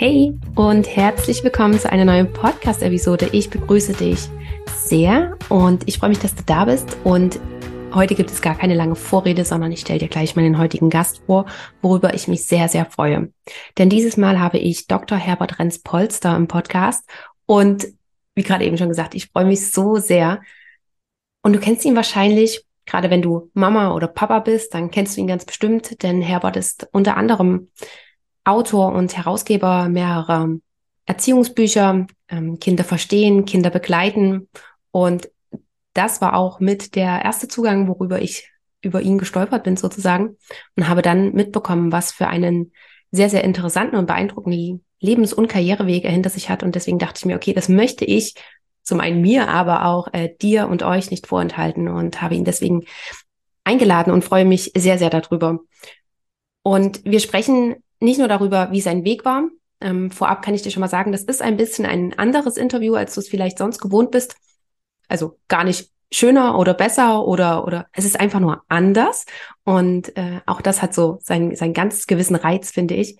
Hey und herzlich willkommen zu einer neuen Podcast-Episode. Ich begrüße dich sehr und ich freue mich, dass du da bist. Und heute gibt es gar keine lange Vorrede, sondern ich stelle dir gleich meinen heutigen Gast vor, worüber ich mich sehr, sehr freue. Denn dieses Mal habe ich Dr. Herbert Renz-Polster im Podcast und wie gerade eben schon gesagt, ich freue mich so sehr. Und du kennst ihn wahrscheinlich, gerade wenn du Mama oder Papa bist, dann kennst du ihn ganz bestimmt, denn Herbert ist unter anderem Autor und Herausgeber mehrerer Erziehungsbücher, ähm, Kinder verstehen, Kinder begleiten. Und das war auch mit der erste Zugang, worüber ich über ihn gestolpert bin sozusagen und habe dann mitbekommen, was für einen sehr, sehr interessanten und beeindruckenden Lebens- und Karriereweg er hinter sich hat. Und deswegen dachte ich mir, okay, das möchte ich zum einen mir, aber auch äh, dir und euch nicht vorenthalten und habe ihn deswegen eingeladen und freue mich sehr, sehr darüber. Und wir sprechen nicht nur darüber, wie sein Weg war. Ähm, vorab kann ich dir schon mal sagen, das ist ein bisschen ein anderes Interview, als du es vielleicht sonst gewohnt bist. Also gar nicht schöner oder besser oder oder es ist einfach nur anders und äh, auch das hat so sein sein ganz gewissen Reiz finde ich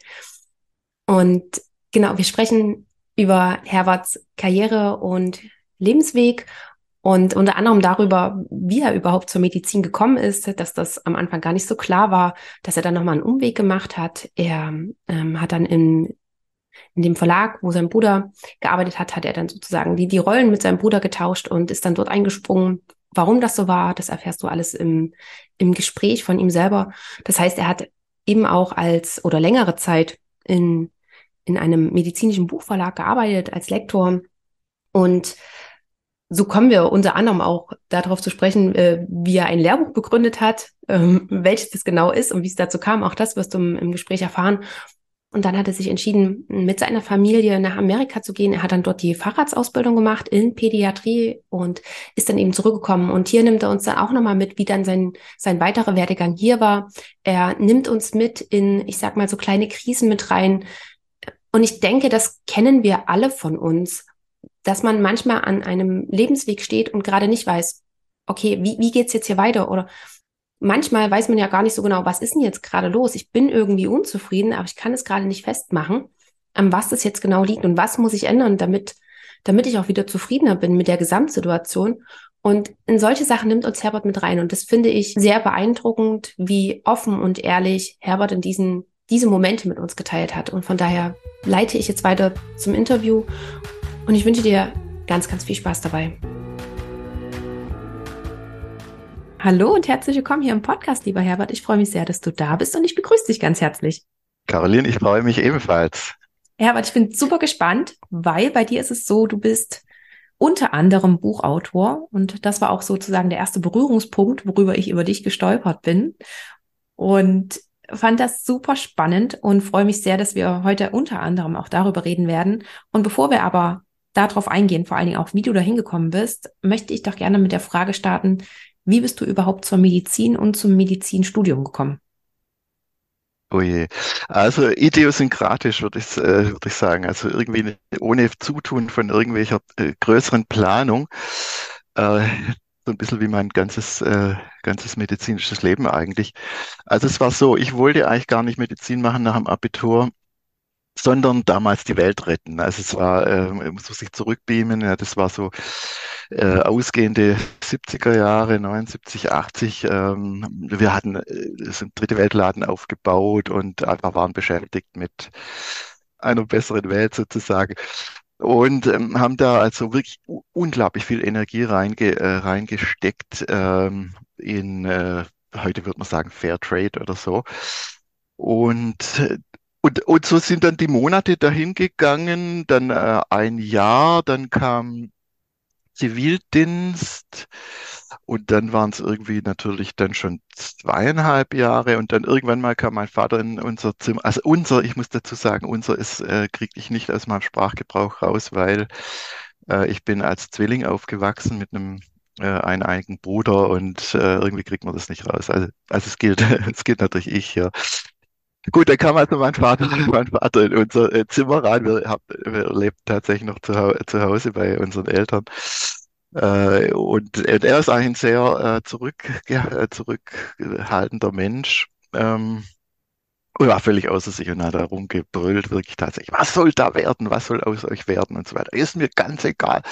und genau wir sprechen über Herberts Karriere und Lebensweg und unter anderem darüber, wie er überhaupt zur Medizin gekommen ist, dass das am Anfang gar nicht so klar war, dass er dann nochmal einen Umweg gemacht hat. Er ähm, hat dann in, in dem Verlag, wo sein Bruder gearbeitet hat, hat er dann sozusagen die, die Rollen mit seinem Bruder getauscht und ist dann dort eingesprungen. Warum das so war, das erfährst du alles im, im Gespräch von ihm selber. Das heißt, er hat eben auch als oder längere Zeit in, in einem medizinischen Buchverlag gearbeitet als Lektor und so kommen wir unter anderem auch darauf zu sprechen, äh, wie er ein Lehrbuch begründet hat, ähm, welches das genau ist und wie es dazu kam. Auch das wirst du im, im, Gespräch erfahren. Und dann hat er sich entschieden, mit seiner Familie nach Amerika zu gehen. Er hat dann dort die Fahrradsausbildung gemacht in Pädiatrie und ist dann eben zurückgekommen. Und hier nimmt er uns dann auch nochmal mit, wie dann sein, sein weiterer Werdegang hier war. Er nimmt uns mit in, ich sag mal, so kleine Krisen mit rein. Und ich denke, das kennen wir alle von uns dass man manchmal an einem Lebensweg steht und gerade nicht weiß, okay, wie, wie geht's jetzt hier weiter? Oder manchmal weiß man ja gar nicht so genau, was ist denn jetzt gerade los? Ich bin irgendwie unzufrieden, aber ich kann es gerade nicht festmachen, an was das jetzt genau liegt und was muss ich ändern, damit, damit ich auch wieder zufriedener bin mit der Gesamtsituation. Und in solche Sachen nimmt uns Herbert mit rein. Und das finde ich sehr beeindruckend, wie offen und ehrlich Herbert in diesen, diese Momente mit uns geteilt hat. Und von daher leite ich jetzt weiter zum Interview und ich wünsche dir ganz, ganz viel Spaß dabei. Hallo und herzlich willkommen hier im Podcast, lieber Herbert. Ich freue mich sehr, dass du da bist und ich begrüße dich ganz herzlich. Caroline, ich freue mich ebenfalls. Herbert, ich bin super gespannt, weil bei dir ist es so, du bist unter anderem Buchautor und das war auch sozusagen der erste Berührungspunkt, worüber ich über dich gestolpert bin. Und fand das super spannend und freue mich sehr, dass wir heute unter anderem auch darüber reden werden. Und bevor wir aber darauf eingehen, vor allen Dingen auch, wie du da hingekommen bist, möchte ich doch gerne mit der Frage starten, wie bist du überhaupt zur Medizin und zum Medizinstudium gekommen? Oh je. Also idiosynkratisch würde ich, äh, würde ich sagen. Also irgendwie ohne Zutun von irgendwelcher äh, größeren Planung. Äh, so ein bisschen wie mein ganzes, äh, ganzes medizinisches Leben eigentlich. Also es war so, ich wollte eigentlich gar nicht Medizin machen nach dem Abitur sondern damals die Welt retten. Also es war, äh, muss man sich zurückbeamen, ja, das war so äh, ausgehende 70er Jahre, 79, 80. Ähm, wir hatten äh, so einen dritte Weltladen aufgebaut und einfach waren beschäftigt mit einer besseren Welt sozusagen. Und ähm, haben da also wirklich unglaublich viel Energie reinge äh, reingesteckt ähm, in, äh, heute würde man sagen, Fair Trade oder so. Und äh, und, und so sind dann die Monate dahin gegangen, dann äh, ein Jahr, dann kam Zivildienst und dann waren es irgendwie natürlich dann schon zweieinhalb Jahre und dann irgendwann mal kam mein Vater in unser Zimmer. Also unser, ich muss dazu sagen, unser ist, äh, kriege ich nicht aus meinem Sprachgebrauch raus, weil äh, ich bin als Zwilling aufgewachsen mit einem äh, eineinigen Bruder und äh, irgendwie kriegt man das nicht raus. Also, also es gilt, es gilt natürlich ich, ja. Gut, dann kam also mein Vater, mein Vater in unser äh, Zimmer rein. Wir, wir lebten tatsächlich noch zu, zu Hause bei unseren Eltern. Äh, und er ist eigentlich ein sehr äh, zurück, ja, äh, zurückhaltender Mensch. Ähm, und war völlig außer sich und hat da rumgebrüllt, wirklich tatsächlich, was soll da werden, was soll aus euch werden und so weiter. Ist mir ganz egal.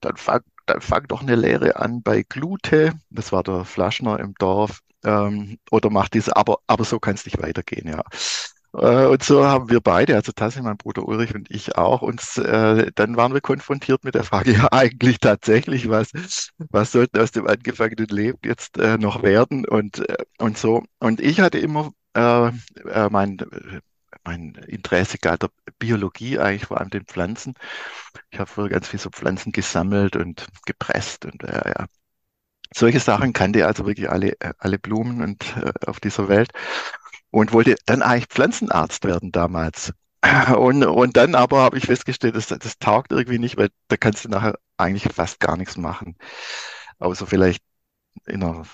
Dann fang, dann fang doch eine Lehre an bei Glute, das war der Flaschner im Dorf, ähm, oder mach diese, aber, aber so kann es nicht weitergehen, ja. Äh, und so haben wir beide, also tatsächlich mein Bruder Ulrich und ich auch, uns, äh, dann waren wir konfrontiert mit der Frage, ja eigentlich tatsächlich, was, was sollten aus dem angefangenen Leben jetzt äh, noch werden und, äh, und so. Und ich hatte immer äh, mein, mein Interesse galt der Biologie eigentlich, vor allem den Pflanzen. Ich habe früher ganz viel so Pflanzen gesammelt und gepresst und äh, ja. Solche Sachen kannte also wirklich alle, alle Blumen und äh, auf dieser Welt und wollte dann eigentlich Pflanzenarzt werden damals. Und, und dann aber habe ich festgestellt, das, das taugt irgendwie nicht, weil da kannst du nachher eigentlich fast gar nichts machen. Außer vielleicht in einer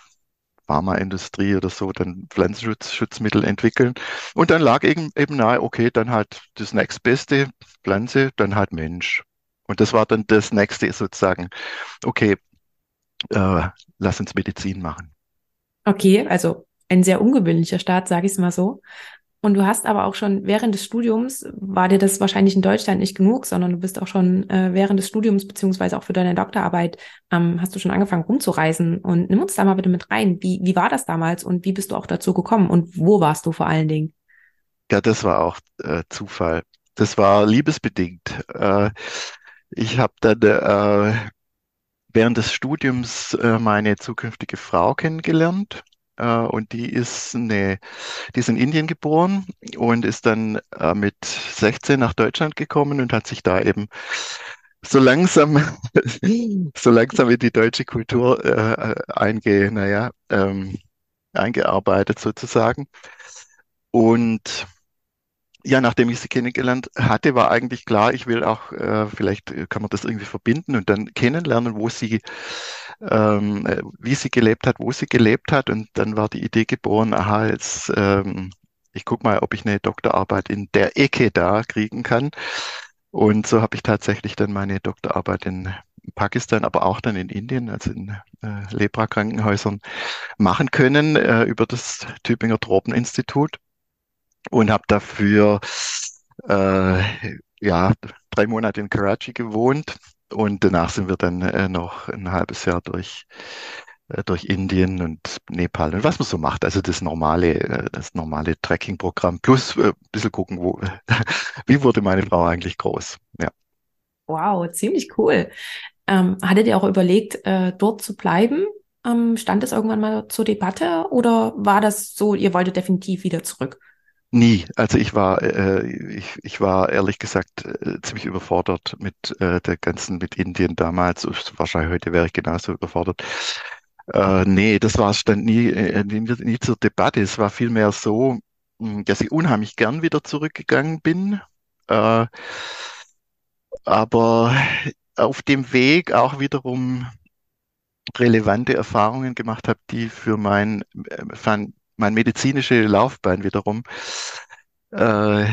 Pharmaindustrie oder so dann Pflanzenschutzmittel entwickeln. Und dann lag eben, eben nahe, okay, dann halt das nächstbeste Pflanze, dann halt Mensch. Und das war dann das nächste sozusagen, okay, äh, lass uns Medizin machen. Okay, also ein sehr ungewöhnlicher Start, sage ich es mal so. Und du hast aber auch schon während des Studiums, war dir das wahrscheinlich in Deutschland nicht genug, sondern du bist auch schon äh, während des Studiums beziehungsweise auch für deine Doktorarbeit, ähm, hast du schon angefangen rumzureisen. Und nimm uns da mal bitte mit rein. Wie, wie war das damals und wie bist du auch dazu gekommen und wo warst du vor allen Dingen? Ja, das war auch äh, Zufall. Das war liebesbedingt. Äh, ich habe dann äh, während des Studiums äh, meine zukünftige Frau kennengelernt äh, und die ist eine, die ist in Indien geboren und ist dann äh, mit 16 nach Deutschland gekommen und hat sich da eben so langsam, so langsam in die deutsche Kultur äh, einge, naja, ähm, eingearbeitet sozusagen. Und ja, nachdem ich sie kennengelernt hatte, war eigentlich klar, ich will auch, äh, vielleicht kann man das irgendwie verbinden und dann kennenlernen, wo sie, ähm, äh, wie sie gelebt hat, wo sie gelebt hat. Und dann war die Idee geboren, aha, jetzt, ähm, ich guck mal, ob ich eine Doktorarbeit in der Ecke da kriegen kann. Und so habe ich tatsächlich dann meine Doktorarbeit in Pakistan, aber auch dann in Indien, also in äh, Lepra-Krankenhäusern machen können äh, über das Tübinger Tropeninstitut und habe dafür äh, ja drei Monate in Karachi gewohnt und danach sind wir dann äh, noch ein halbes Jahr durch äh, durch Indien und Nepal und was man so macht, also das normale äh, das normale Trekkingprogramm plus äh, ein bisschen gucken, wo wie wurde meine Frau eigentlich groß, ja. Wow, ziemlich cool. Ähm, hattet ihr auch überlegt, äh, dort zu bleiben? Ähm, stand es irgendwann mal zur Debatte oder war das so, ihr wolltet definitiv wieder zurück? Nie. Also ich war, äh, ich, ich war ehrlich gesagt äh, ziemlich überfordert mit äh, der ganzen, mit Indien damals. Wahrscheinlich heute wäre ich genauso überfordert. Äh, nee, das war stand nie, äh, nie, nie zur Debatte. Es war vielmehr so, hm, dass ich unheimlich gern wieder zurückgegangen bin. Äh, aber auf dem Weg auch wiederum relevante Erfahrungen gemacht habe, die für mein, äh, meine medizinische Laufbahn wiederum äh,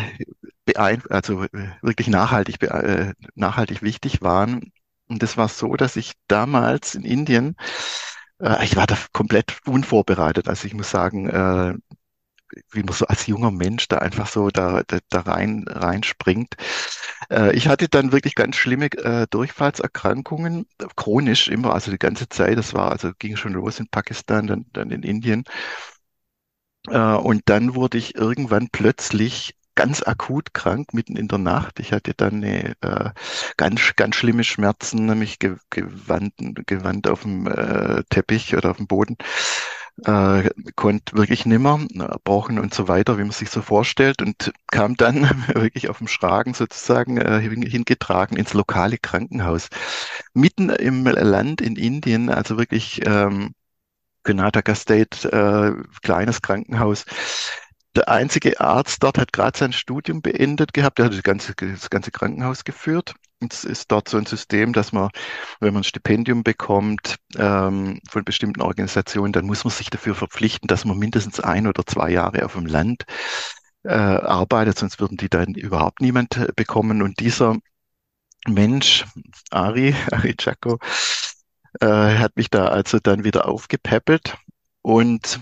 also wirklich nachhaltig, äh, nachhaltig wichtig waren. Und das war so, dass ich damals in Indien, äh, ich war da komplett unvorbereitet. Also ich muss sagen, äh, wie man so als junger Mensch da einfach so da, da, da rein reinspringt. Äh, ich hatte dann wirklich ganz schlimme äh, Durchfallserkrankungen, chronisch immer, also die ganze Zeit. Das war also ging schon los in Pakistan, dann, dann in Indien. Äh, und dann wurde ich irgendwann plötzlich ganz akut krank mitten in der Nacht. Ich hatte dann eine, äh, ganz, ganz schlimme Schmerzen, nämlich gewandt, gewandt auf dem äh, Teppich oder auf dem Boden. Äh, konnte wirklich nimmer brauchen und so weiter, wie man sich so vorstellt und kam dann wirklich auf dem Schragen sozusagen äh, hingetragen ins lokale Krankenhaus mitten im Land in Indien, also wirklich ähm, Karnataka State, äh, kleines Krankenhaus. Der einzige Arzt dort hat gerade sein Studium beendet gehabt. Der hat das ganze, das ganze Krankenhaus geführt. Es ist dort so ein System, dass man, wenn man ein Stipendium bekommt ähm, von bestimmten Organisationen, dann muss man sich dafür verpflichten, dass man mindestens ein oder zwei Jahre auf dem Land äh, arbeitet, sonst würden die dann überhaupt niemand äh, bekommen. Und dieser Mensch, Ari, Ari Chaco, äh, hat mich da also dann wieder aufgepäppelt. Und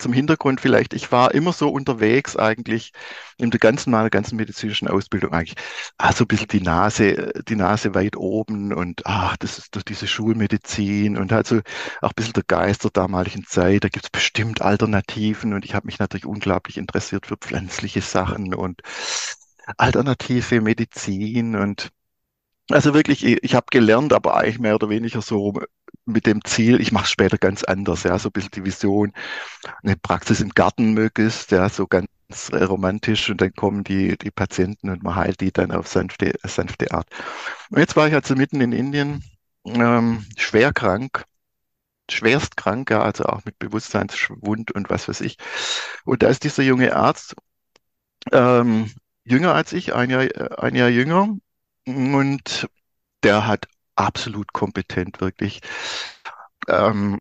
zum Hintergrund vielleicht, ich war immer so unterwegs eigentlich in der ganzen meiner ganzen medizinischen Ausbildung eigentlich, ah, so ein bisschen die Nase, die Nase weit oben und ach, das ist doch diese Schulmedizin und halt so auch ein bisschen der Geist der damaligen Zeit, da gibt es bestimmt Alternativen und ich habe mich natürlich unglaublich interessiert für pflanzliche Sachen und alternative Medizin und also wirklich, ich, habe gelernt, aber eigentlich mehr oder weniger so mit dem Ziel, ich mache später ganz anders, ja, so ein bisschen die Vision, eine Praxis im Garten möglichst, ja, so ganz romantisch und dann kommen die, die Patienten und man heilt die dann auf sanfte, sanfte Art. Und jetzt war ich also mitten in Indien, ähm, schwer krank, schwerst krank, ja, also auch mit Bewusstseinsschwund und was weiß ich. Und da ist dieser junge Arzt, ähm, jünger als ich, ein Jahr, ein Jahr jünger, und der hat absolut kompetent wirklich. Ähm,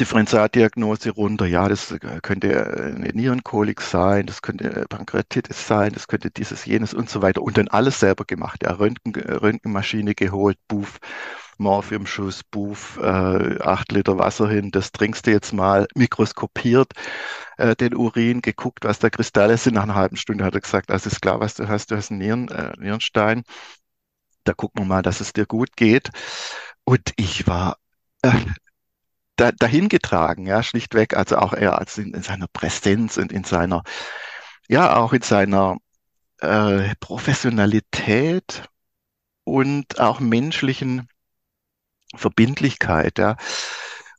Differentialdiagnose runter. Ja, das könnte eine Nierenkolik sein, das könnte Pankreatitis sein, das könnte dieses, jenes und so weiter. Und dann alles selber gemacht. Ja, Röntgen, Röntgenmaschine geholt, Buff, Morphiumschuss, Buff, äh, acht Liter Wasser hin, das trinkst du jetzt mal, mikroskopiert äh, den Urin, geguckt, was da Kristalle sind. Nach einer halben Stunde hat er gesagt, das ist klar, was du hast, du hast einen Nieren, äh, Nierenstein da gucken wir mal, dass es dir gut geht. Und ich war äh, da, dahin getragen, ja, schlichtweg, also auch er als in, in seiner Präsenz und in seiner, ja, auch in seiner äh, Professionalität und auch menschlichen Verbindlichkeit, ja.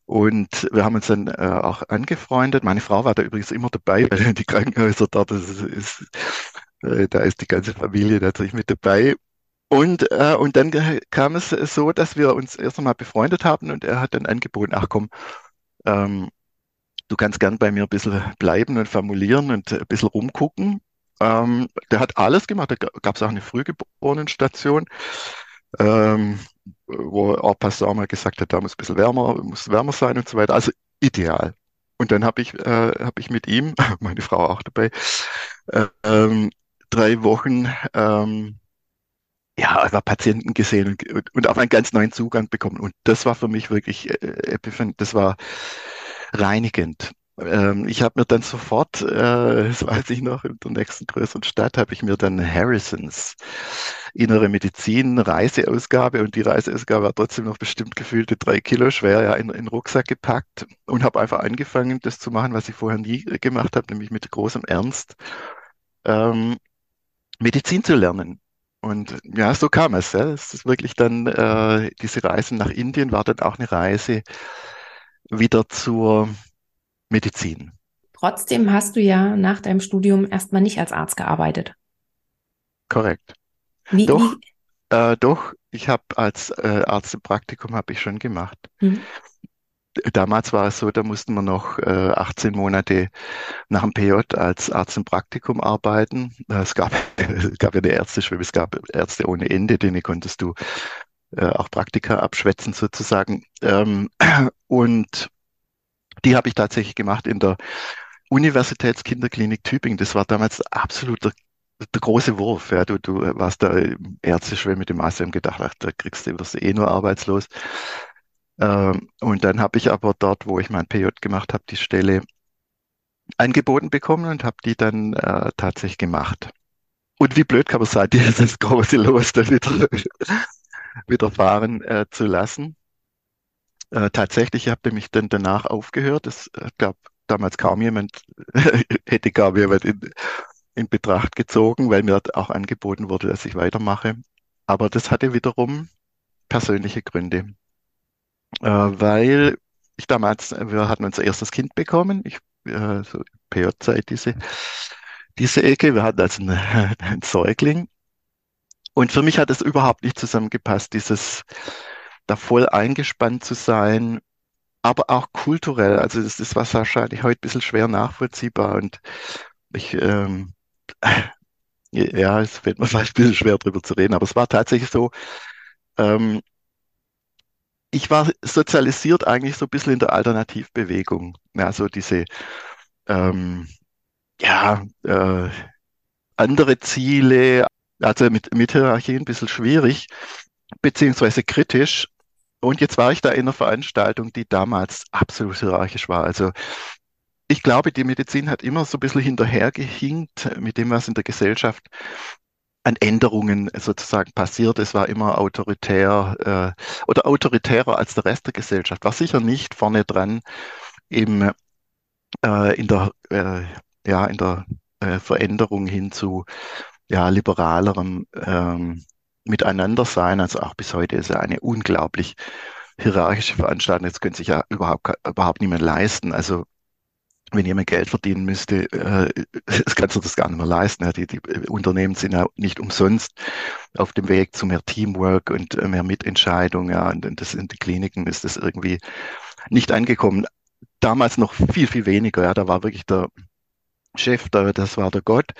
Und wir haben uns dann äh, auch angefreundet. Meine Frau war da übrigens immer dabei, weil die Krankenhäuser dort, das ist, ist äh, da ist die ganze Familie natürlich mit dabei. Und, äh, und dann kam es so, dass wir uns erst einmal befreundet haben und er hat dann angeboten, ach komm, ähm, du kannst gern bei mir ein bisschen bleiben und formulieren und ein bisschen rumgucken. Ähm, der hat alles gemacht, da gab es auch eine Frühgeborenenstation, ähm, wo auch Pastor mal gesagt hat, da muss ein bisschen wärmer, muss wärmer sein und so weiter. Also ideal. Und dann habe ich, äh, hab ich mit ihm, meine Frau auch dabei, äh, ähm, drei Wochen ähm, ja, einfach Patienten gesehen und, und, auf einen ganz neuen Zugang bekommen. Und das war für mich wirklich, äh, das war reinigend. Ähm, ich habe mir dann sofort, äh, das weiß ich noch, in der nächsten größeren Stadt, habe ich mir dann Harrisons Innere Medizin Reiseausgabe und die Reiseausgabe war trotzdem noch bestimmt gefühlte drei Kilo schwer, ja, in, in den Rucksack gepackt und habe einfach angefangen, das zu machen, was ich vorher nie gemacht habe, nämlich mit großem Ernst ähm, Medizin zu lernen. Und ja, so kam es. Ja. Es ist wirklich dann, äh, diese Reise nach Indien war dann auch eine Reise wieder zur Medizin. Trotzdem hast du ja nach deinem Studium erstmal nicht als Arzt gearbeitet. Korrekt. Wie, doch, wie? Äh, doch, ich habe als äh, Arzt im Praktikum habe ich schon gemacht. Mhm. Damals war es so, da mussten wir noch äh, 18 Monate nach dem PJ als Arzt im Praktikum arbeiten. Es gab, es gab ja eine Ärzteschwebe, es gab Ärzte ohne Ende, denen konntest du äh, auch Praktika abschwätzen sozusagen. Ähm, und die habe ich tatsächlich gemacht in der Universitätskinderklinik Tübingen. Das war damals absolut der, große Wurf. Ja. Du, du warst da Ärzteschwebe mit dem ASM gedacht, ach, da kriegst du, wirst du eh nur arbeitslos. Ähm, und dann habe ich aber dort, wo ich mein PJ gemacht habe, die Stelle angeboten bekommen und habe die dann äh, tatsächlich gemacht. Und wie blöd kann man sein, dieses große Los dann wieder, wieder fahren äh, zu lassen. Äh, tatsächlich habe ich mich dann danach aufgehört. Es äh, gab damals kaum jemand, hätte kaum jemand in, in Betracht gezogen, weil mir auch angeboten wurde, dass ich weitermache. Aber das hatte wiederum persönliche Gründe äh, weil ich damals, wir hatten unser erstes Kind bekommen, ich, äh, so PJ-Zeit, diese, diese Ecke, wir hatten also einen, einen Säugling. Und für mich hat es überhaupt nicht zusammengepasst, dieses da voll eingespannt zu sein, aber auch kulturell. Also das ist was wahrscheinlich heute ein bisschen schwer nachvollziehbar und ich, ähm, ja, es fällt mir vielleicht ein bisschen schwer drüber zu reden, aber es war tatsächlich so, ähm, ich war sozialisiert eigentlich so ein bisschen in der Alternativbewegung. Ja, so diese, ähm, ja, äh, andere Ziele, also mit, mit Hierarchie ein bisschen schwierig, beziehungsweise kritisch. Und jetzt war ich da in einer Veranstaltung, die damals absolut hierarchisch war. Also ich glaube, die Medizin hat immer so ein bisschen hinterhergehinkt mit dem, was in der Gesellschaft an Änderungen sozusagen passiert. Es war immer autoritär äh, oder autoritärer als der Rest der Gesellschaft. War sicher nicht vorne dran im, äh, in der, äh, ja, in der äh, Veränderung hin zu ja, liberalerem ähm, Miteinandersein. Also auch bis heute ist ja eine unglaublich hierarchische Veranstaltung. Das könnte sich ja überhaupt, überhaupt niemand leisten. Also wenn jemand Geld verdienen müsste, äh, das kannst du das gar nicht mehr leisten. Ja. Die, die Unternehmen sind ja nicht umsonst auf dem Weg zu mehr Teamwork und äh, mehr Mitentscheidung. Ja. Und, und das in den Kliniken ist das irgendwie nicht angekommen. Damals noch viel, viel weniger. Ja. Da war wirklich der Chef, da, das war der Gott.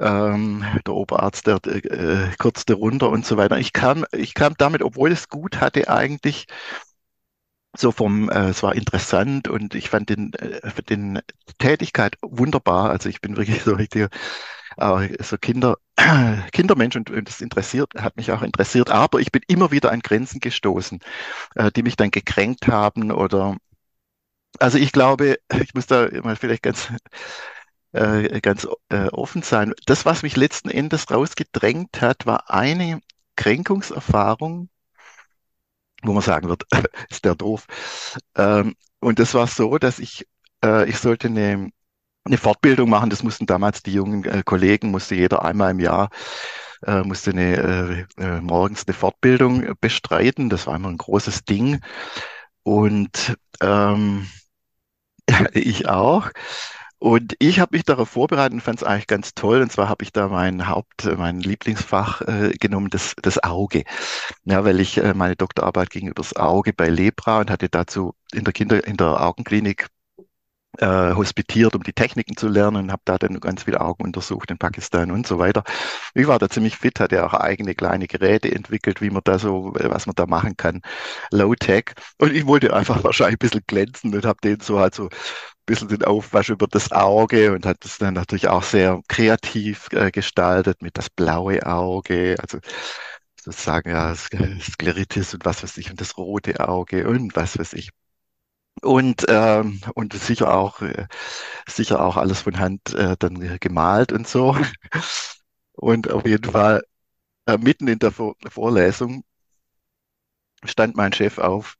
Ähm, der Oberarzt, der äh, kurz darunter und so weiter. Ich kam, ich kam damit, obwohl es gut hatte, eigentlich so vom, äh, es war interessant und ich fand den, äh, den Tätigkeit wunderbar. Also ich bin wirklich so richtig, äh, so Kinder, Kindermensch und, und das interessiert, hat mich auch interessiert. Aber ich bin immer wieder an Grenzen gestoßen, äh, die mich dann gekränkt haben oder, also ich glaube, ich muss da mal vielleicht ganz, äh, ganz äh, offen sein. Das, was mich letzten Endes rausgedrängt hat, war eine Kränkungserfahrung, wo man sagen wird, ist der doof. Ähm, und das war so, dass ich, äh, ich sollte eine, eine Fortbildung machen. Das mussten damals die jungen äh, Kollegen, musste jeder einmal im Jahr, äh, musste eine, äh, äh, morgens eine Fortbildung bestreiten. Das war immer ein großes Ding. Und ähm, ich auch. Und ich habe mich darauf vorbereitet und fand es eigentlich ganz toll. Und zwar habe ich da mein Haupt, mein Lieblingsfach äh, genommen, das, das Auge. Ja, weil ich äh, meine Doktorarbeit ging übers Auge bei Lepra und hatte dazu in der Kinder, in der Augenklinik äh, hospitiert, um die Techniken zu lernen, habe da dann ganz viele Augen untersucht in Pakistan und so weiter. Ich war da ziemlich fit, hatte auch eigene kleine Geräte entwickelt, wie man da so, was man da machen kann, Low-Tech. Und ich wollte einfach wahrscheinlich ein bisschen glänzen und habe den so halt so bisschen den Aufwasch über das Auge und hat das dann natürlich auch sehr kreativ äh, gestaltet mit das blaue Auge, also sozusagen ja Skleritis und was weiß ich und das rote Auge und was weiß ich. Und ähm, und sicher auch äh, sicher auch alles von Hand äh, dann gemalt und so. Und auf jeden Fall äh, mitten in der Vor Vorlesung stand mein Chef auf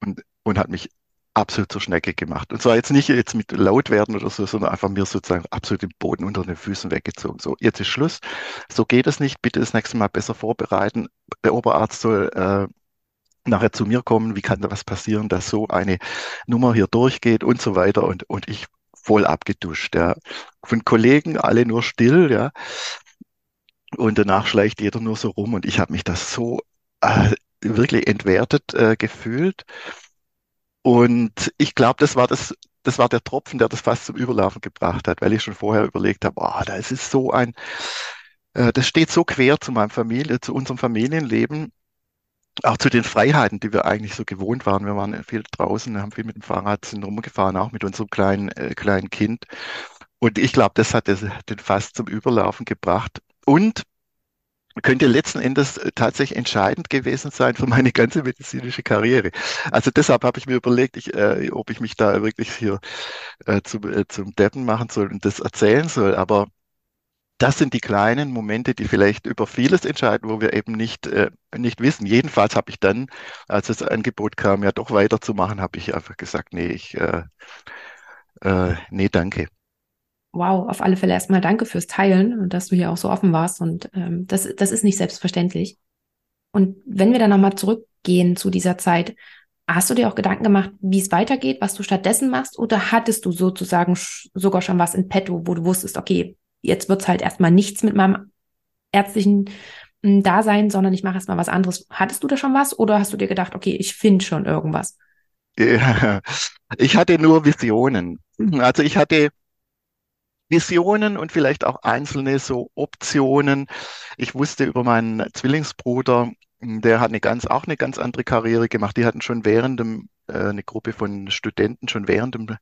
und und hat mich absolut zur Schnecke gemacht. Und zwar jetzt nicht jetzt mit laut werden oder so sondern einfach mir sozusagen absolut den Boden unter den Füßen weggezogen. So jetzt ist Schluss. So geht es nicht. Bitte das nächste Mal besser vorbereiten. Der Oberarzt soll äh, nachher zu mir kommen, wie kann da was passieren, dass so eine Nummer hier durchgeht und so weiter? Und, und ich voll abgeduscht, ja. Von Kollegen alle nur still, ja. Und danach schleicht jeder nur so rum. Und ich habe mich das so äh, wirklich entwertet äh, gefühlt. Und ich glaube, das war das, das war der Tropfen, der das fast zum Überlaufen gebracht hat, weil ich schon vorher überlegt habe, oh, da ist so ein, äh, das steht so quer zu meinem Familie, zu unserem Familienleben auch zu den Freiheiten, die wir eigentlich so gewohnt waren. Wir waren viel draußen, haben viel mit dem Fahrrad sind rumgefahren, auch mit unserem kleinen, äh, kleinen Kind. Und ich glaube, das hat das, den Fass zum Überlaufen gebracht. Und könnte letzten Endes äh, tatsächlich entscheidend gewesen sein für meine ganze medizinische Karriere. Also deshalb habe ich mir überlegt, ich, äh, ob ich mich da wirklich hier äh, zum, äh, zum Deppen machen soll und das erzählen soll. Aber das sind die kleinen Momente, die vielleicht über vieles entscheiden, wo wir eben nicht, äh, nicht wissen. Jedenfalls habe ich dann, als das Angebot kam, ja doch weiterzumachen, habe ich einfach gesagt, nee, ich, äh, äh, nee, danke. Wow, auf alle Fälle erstmal danke fürs Teilen und dass du hier auch so offen warst. Und ähm, das, das ist nicht selbstverständlich. Und wenn wir dann nochmal zurückgehen zu dieser Zeit, hast du dir auch Gedanken gemacht, wie es weitergeht, was du stattdessen machst? Oder hattest du sozusagen sogar schon was in petto, wo du wusstest, okay, jetzt wird's halt erstmal nichts mit meinem ärztlichen hm, da sein, sondern ich mache erstmal was anderes. Hattest du da schon was oder hast du dir gedacht, okay, ich finde schon irgendwas? Ja, ich hatte nur Visionen. Also ich hatte Visionen und vielleicht auch einzelne so Optionen. Ich wusste über meinen Zwillingsbruder, der hat eine ganz, auch eine ganz andere Karriere gemacht. Die hatten schon während dem, äh, eine Gruppe von Studenten schon während dem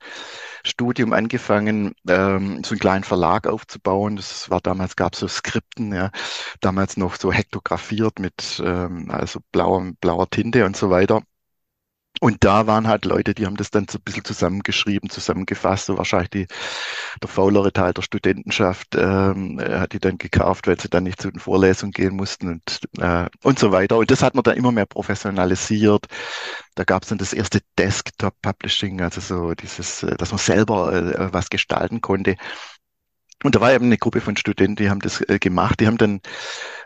Studium angefangen, ähm, so einen kleinen Verlag aufzubauen. Das war damals, gab es so Skripten, ja, damals noch so hektografiert mit ähm, also blauer, blauer Tinte und so weiter. Und da waren halt Leute, die haben das dann so ein bisschen zusammengeschrieben, zusammengefasst, so wahrscheinlich die, der faulere Teil der Studentenschaft ähm, hat die dann gekauft, weil sie dann nicht zu den Vorlesungen gehen mussten und, äh, und so weiter. Und das hat man dann immer mehr professionalisiert. Da gab es dann das erste Desktop-Publishing, also so dieses, äh, dass man selber äh, was gestalten konnte. Und da war eben eine Gruppe von Studenten, die haben das äh, gemacht. Die haben dann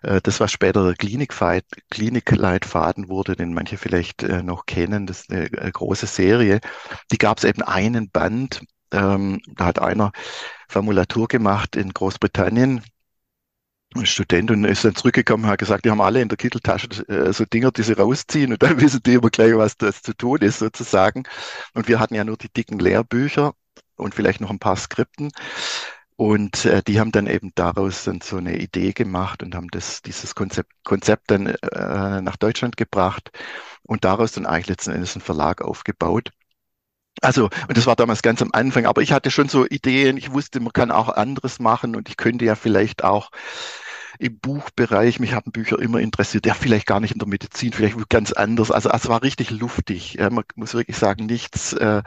äh, das, was später Klinikleitfaden wurde, den manche vielleicht äh, noch kennen, das ist eine äh, große Serie. Die gab es eben einen Band. Ähm, da hat einer Formulatur gemacht in Großbritannien, ein Student und ist dann zurückgekommen hat gesagt, die haben alle in der Kitteltasche äh, so Dinger, die sie rausziehen und dann wissen die immer gleich, was das zu tun ist sozusagen. Und wir hatten ja nur die dicken Lehrbücher und vielleicht noch ein paar Skripten. Und äh, die haben dann eben daraus dann so eine Idee gemacht und haben das, dieses Konzept, Konzept dann äh, nach Deutschland gebracht und daraus dann eigentlich letzten Endes einen Verlag aufgebaut. Also, und das war damals ganz am Anfang, aber ich hatte schon so Ideen, ich wusste, man kann auch anderes machen und ich könnte ja vielleicht auch im Buchbereich, mich haben Bücher immer interessiert, ja, vielleicht gar nicht in der Medizin, vielleicht ganz anders. Also, es war richtig luftig. Man muss wirklich sagen, nichts äh,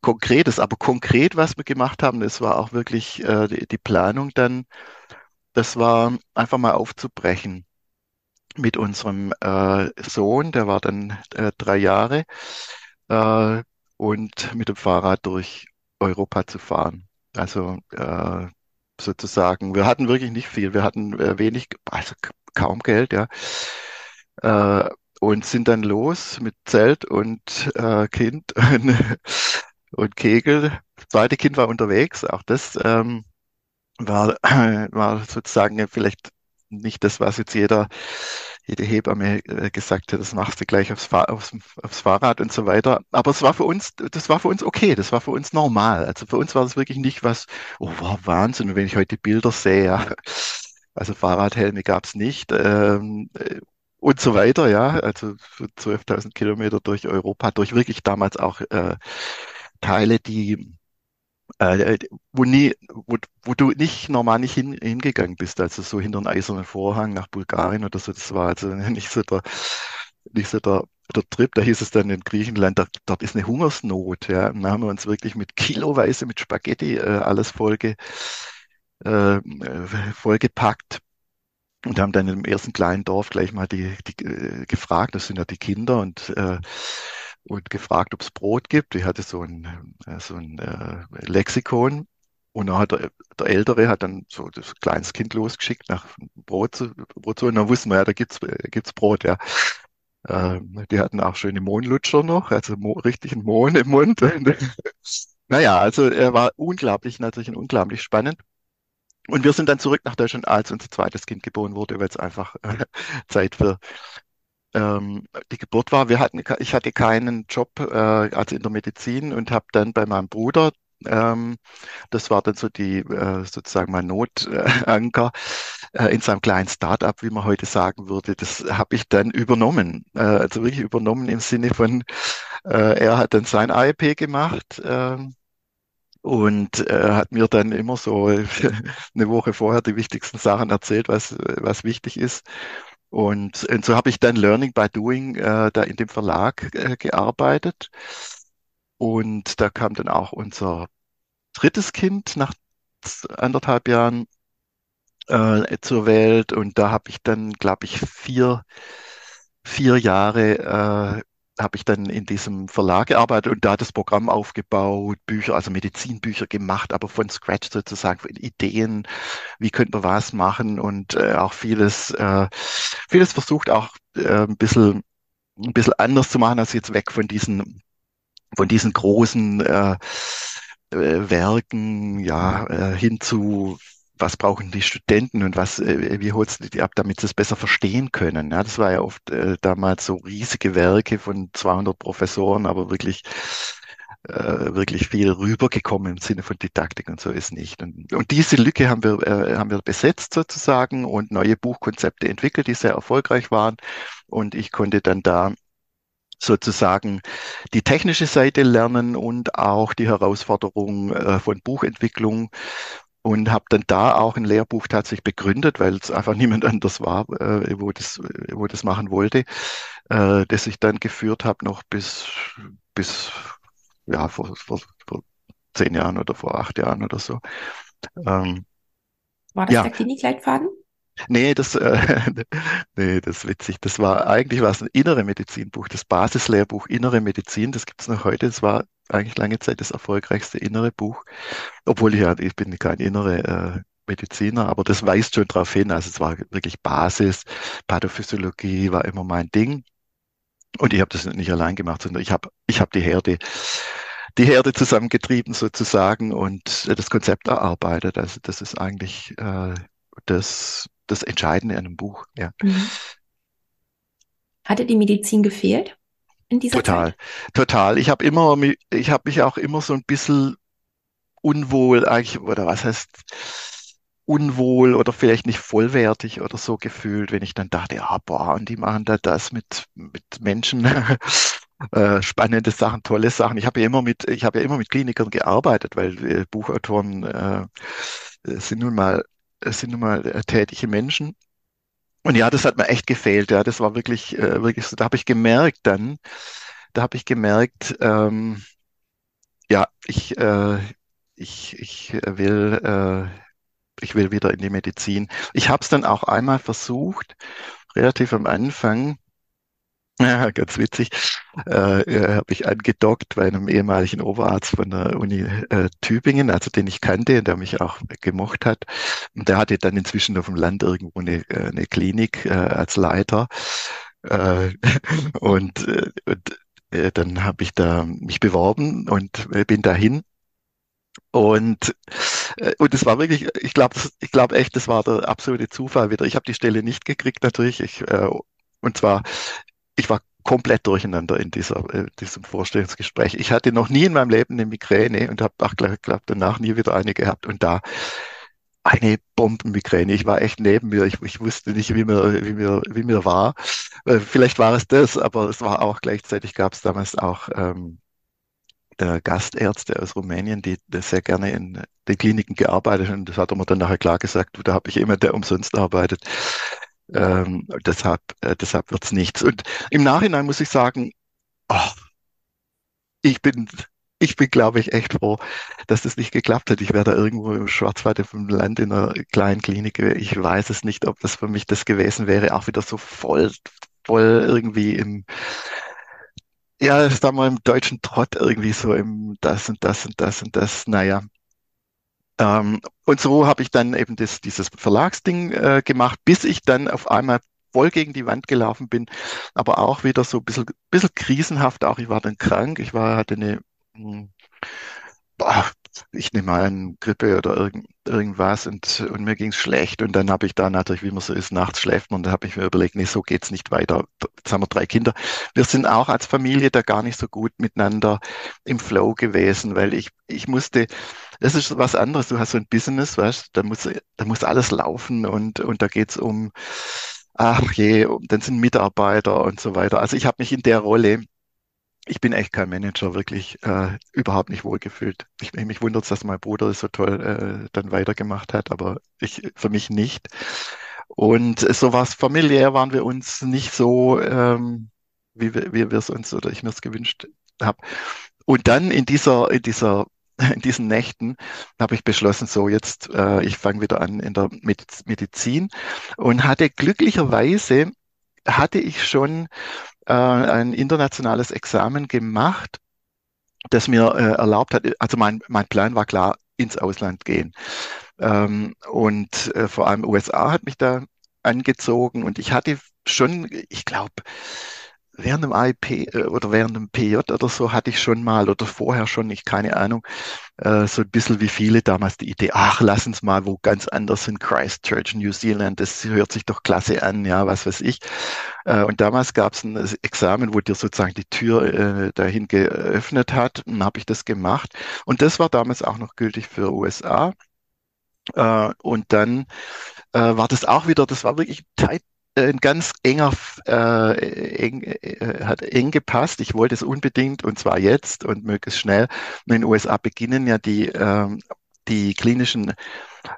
Konkretes, aber konkret, was wir gemacht haben, das war auch wirklich äh, die, die Planung dann, das war einfach mal aufzubrechen mit unserem äh, Sohn, der war dann äh, drei Jahre, äh, und mit dem Fahrrad durch Europa zu fahren. Also äh, sozusagen. Wir hatten wirklich nicht viel. Wir hatten äh, wenig, also kaum Geld, ja. Äh, und sind dann los mit Zelt und äh, Kind und, und Kegel. Das zweite Kind war unterwegs. Auch das ähm, war, war sozusagen vielleicht nicht das, was jetzt jeder jede Hebamme äh, gesagt hat, das machst du gleich aufs, aufs, aufs, Fahrrad und so weiter. Aber es war für uns, das war für uns okay, das war für uns normal. Also für uns war das wirklich nicht was, oh wow, Wahnsinn, wenn ich heute Bilder sehe, ja. Also Fahrradhelme gab es nicht ähm, äh, und so weiter, ja. Also für 12.000 Kilometer durch Europa, durch wirklich damals auch äh, Teile, die äh, wo, nie, wo, wo du nicht normal nicht hin, hingegangen bist, also so hinter einen eisernen Vorhang nach Bulgarien oder so, das war also nicht so der, nicht so der, der Trip, da hieß es dann in Griechenland, da, dort ist eine Hungersnot, ja, und da haben wir uns wirklich mit kiloweise mit Spaghetti äh, alles vollge, äh, vollgepackt und haben dann im ersten kleinen Dorf gleich mal die, die äh, gefragt, das sind ja die Kinder und äh, und gefragt, ob es Brot gibt. Ich hatte so ein, äh, so ein äh, Lexikon und dann hat der, der Ältere hat dann so das kleines Kind losgeschickt nach Brot zu, Brot zu und dann wussten wir ja, da gibt's, äh, gibt's Brot, ja. Ähm, die hatten auch schöne Mohnlutscher noch, also mo richtigen Mohn im Mund. naja, also er war unglaublich, natürlich unglaublich spannend. Und wir sind dann zurück nach Deutschland, als unser zweites Kind geboren wurde, weil es einfach äh, Zeit für ähm, die Geburt war. Wir hatten, ich hatte keinen Job, äh, also in der Medizin und habe dann bei meinem Bruder, ähm, das war dann so die äh, sozusagen mein Notanker äh, in seinem kleinen Start-up, wie man heute sagen würde. Das habe ich dann übernommen, äh, also wirklich übernommen im Sinne von, äh, er hat dann sein AEP gemacht. Äh, und äh, hat mir dann immer so eine Woche vorher die wichtigsten Sachen erzählt, was, was wichtig ist. Und, und so habe ich dann Learning by Doing äh, da in dem Verlag äh, gearbeitet. Und da kam dann auch unser drittes Kind nach anderthalb Jahren äh, zur Welt. Und da habe ich dann, glaube ich, vier, vier Jahre äh, habe ich dann in diesem Verlag gearbeitet und da das Programm aufgebaut, Bücher, also Medizinbücher gemacht, aber von Scratch sozusagen, Ideen, wie könnte man was machen und äh, auch vieles, äh, vieles versucht auch äh, ein bisschen, ein bisschen anders zu machen, als jetzt weg von diesen, von diesen großen äh, äh, Werken, ja, äh, hin zu was brauchen die Studenten und was, äh, wie holst du die ab, damit sie es besser verstehen können. Ja, das war ja oft äh, damals so riesige Werke von 200 Professoren, aber wirklich äh, wirklich viel rübergekommen im Sinne von Didaktik und so ist nicht. Und, und diese Lücke haben wir, äh, haben wir besetzt sozusagen und neue Buchkonzepte entwickelt, die sehr erfolgreich waren. Und ich konnte dann da sozusagen die technische Seite lernen und auch die Herausforderung äh, von Buchentwicklung und habe dann da auch ein Lehrbuch tatsächlich begründet, weil es einfach niemand anders war, äh, wo das, wo das machen wollte, äh, das ich dann geführt habe noch bis bis ja vor, vor, vor zehn Jahren oder vor acht Jahren oder so. Ähm, war das ja. der Klinikleitfaden? Nee, das, äh, nee, das ist witzig. Das war, eigentlich war es ein innere Medizinbuch, das Basislehrbuch Innere Medizin, das gibt es noch heute. Das war eigentlich lange Zeit das erfolgreichste innere Buch. Obwohl ich ja, ich bin kein innere äh, Mediziner, aber das weist schon darauf hin. Also es war wirklich Basis. Pathophysiologie war immer mein Ding. Und ich habe das nicht allein gemacht, sondern ich habe ich hab die Herde die Herde zusammengetrieben sozusagen und das Konzept erarbeitet. Also das ist eigentlich äh, das, das Entscheidende an einem Buch. Ja. Mhm. Hatte die Medizin gefehlt in dieser total, Zeit? Total. Ich habe immer, ich habe mich auch immer so ein bisschen unwohl eigentlich, oder was heißt unwohl oder vielleicht nicht vollwertig oder so gefühlt, wenn ich dann dachte, ja, boah, und die machen da das mit, mit Menschen. Äh, spannende Sachen, tolle Sachen. Ich habe ja immer mit, ich habe ja immer mit Klinikern gearbeitet, weil äh, Buchautoren äh, sind nun mal sind nun mal äh, tätige Menschen. Und ja, das hat mir echt gefehlt. Ja, das war wirklich, äh, wirklich so. Da habe ich gemerkt dann, da habe ich gemerkt, ähm, ja, ich, äh, ich, ich will, äh, ich will wieder in die Medizin. Ich habe es dann auch einmal versucht, relativ am Anfang. Ja, ganz witzig. Äh, äh, habe ich angedockt bei einem ehemaligen Oberarzt von der Uni äh, Tübingen, also den ich kannte und der mich auch gemocht hat. Und der hatte dann inzwischen auf dem Land irgendwo eine, äh, eine Klinik äh, als Leiter. Äh, und äh, und äh, dann habe ich da mich beworben und bin dahin. Und, und es war wirklich, ich glaube, ich glaube echt, das war der absolute Zufall wieder. Ich habe die Stelle nicht gekriegt natürlich. Ich, äh, und zwar ich war komplett durcheinander in dieser, äh, diesem Vorstellungsgespräch. Ich hatte noch nie in meinem Leben eine Migräne und habe auch glaube danach nie wieder eine gehabt. Und da eine Bombenmigräne. Ich war echt neben mir. Ich, ich wusste nicht, wie mir, wie mir, wie mir war. Äh, vielleicht war es das, aber es war auch gleichzeitig gab es damals auch ähm, der Gastärzte aus Rumänien, die sehr gerne in den Kliniken gearbeitet haben. Das hat er mir dann nachher klar gesagt, du, da habe ich jemand, der umsonst arbeitet. Ähm, deshalb äh, deshalb wird's nichts. Und im Nachhinein muss ich sagen, oh, ich bin, ich bin, glaube ich, echt froh, dass das nicht geklappt hat. Ich wäre da irgendwo im Schwarzwald dem Land in einer kleinen Klinik. Ich weiß es nicht, ob das für mich das gewesen wäre. Auch wieder so voll, voll irgendwie im, ja, ist da mal im deutschen Trott irgendwie so im das und das und das und das. Naja, ähm, und so habe ich dann eben das, dieses Verlagsding äh, gemacht, bis ich dann auf einmal voll gegen die Wand gelaufen bin, aber auch wieder so ein bisschen, bisschen krisenhaft. Auch ich war dann krank, ich war, hatte eine, hm, ich nehme mal eine Grippe oder irgend, irgendwas und, und mir ging es schlecht. Und dann habe ich da natürlich, wie man so ist, nachts schläft man. Und da habe ich mir überlegt, nee, so geht's nicht weiter. Jetzt haben wir drei Kinder. Wir sind auch als Familie da gar nicht so gut miteinander im Flow gewesen, weil ich, ich musste, das ist was anderes. Du hast so ein Business, weißt, da muss, da muss alles laufen und, und da geht's um, ach je, dann sind Mitarbeiter und so weiter. Also ich habe mich in der Rolle ich bin echt kein Manager, wirklich äh, überhaupt nicht wohlgefühlt. Ich, mich wundert es, dass mein Bruder so toll äh, dann weitergemacht hat, aber ich für mich nicht. Und so war es familiär, waren wir uns nicht so, ähm, wie wir, wie wir es uns oder ich mir es gewünscht habe. Und dann in dieser, in dieser, in diesen Nächten habe ich beschlossen, so jetzt, äh, ich fange wieder an in der Medizin und hatte glücklicherweise hatte ich schon äh, ein internationales Examen gemacht, das mir äh, erlaubt hat, also mein, mein Plan war klar, ins Ausland gehen. Ähm, und äh, vor allem USA hat mich da angezogen und ich hatte schon, ich glaube, während dem IP äh, oder während dem PJ oder so hatte ich schon mal oder vorher schon, ich keine Ahnung, äh, so ein bisschen wie viele damals die Idee, ach, lass uns mal wo ganz anders in Christchurch, New Zealand, das hört sich doch klasse an, ja, was weiß ich. Äh, und damals gab es ein Examen, wo dir sozusagen die Tür dahin geöffnet hat, und habe ich das gemacht. Und das war damals auch noch gültig für USA. und dann war das auch wieder, das war wirklich tight ein ganz enger, äh, eng, äh, hat eng gepasst. Ich wollte es unbedingt und zwar jetzt und möglichst schnell. In den USA beginnen ja die, äh, die klinischen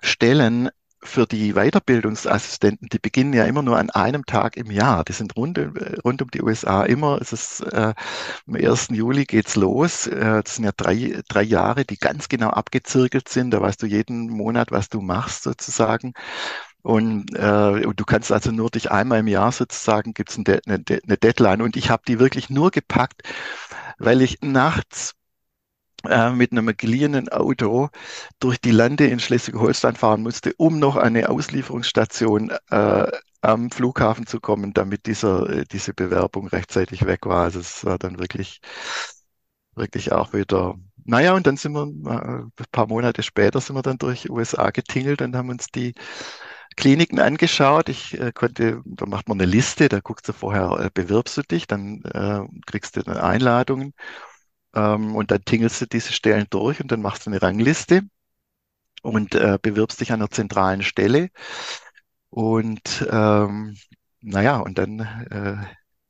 Stellen für die Weiterbildungsassistenten, die beginnen ja immer nur an einem Tag im Jahr. Die sind rund, rund um die USA immer. Es ist äh, am 1. Juli geht's los. Äh, das sind ja drei, drei Jahre, die ganz genau abgezirkelt sind. Da weißt du jeden Monat, was du machst sozusagen. Und, äh, du kannst also nur dich einmal im Jahr sozusagen, gibt es eine, eine, eine Deadline. Und ich habe die wirklich nur gepackt, weil ich nachts äh, mit einem geliehenen Auto durch die Lande in Schleswig-Holstein fahren musste, um noch eine Auslieferungsstation äh, am Flughafen zu kommen, damit dieser, äh, diese Bewerbung rechtzeitig weg war. Also es war dann wirklich, wirklich auch wieder. Naja, und dann sind wir, äh, ein paar Monate später sind wir dann durch USA getingelt und haben uns die Kliniken angeschaut. Ich äh, konnte, da macht man eine Liste, da guckst du vorher, äh, bewirbst du dich, dann äh, kriegst du eine Einladungen ähm, und dann tingelst du diese Stellen durch und dann machst du eine Rangliste und äh, bewirbst dich an einer zentralen Stelle. Und ähm, naja, und dann, äh,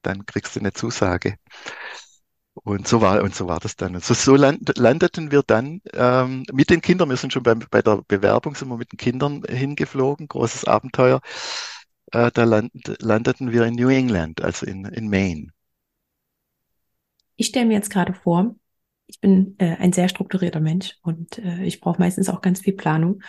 dann kriegst du eine Zusage. Und so war, und so war das dann. Und so, land, landeten wir dann ähm, mit den Kindern, wir sind schon beim, bei der Bewerbung, sind wir mit den Kindern hingeflogen, großes Abenteuer. Äh, da land, landeten wir in New England, also in, in Maine. Ich stelle mir jetzt gerade vor, ich bin äh, ein sehr strukturierter Mensch und äh, ich brauche meistens auch ganz viel Planung.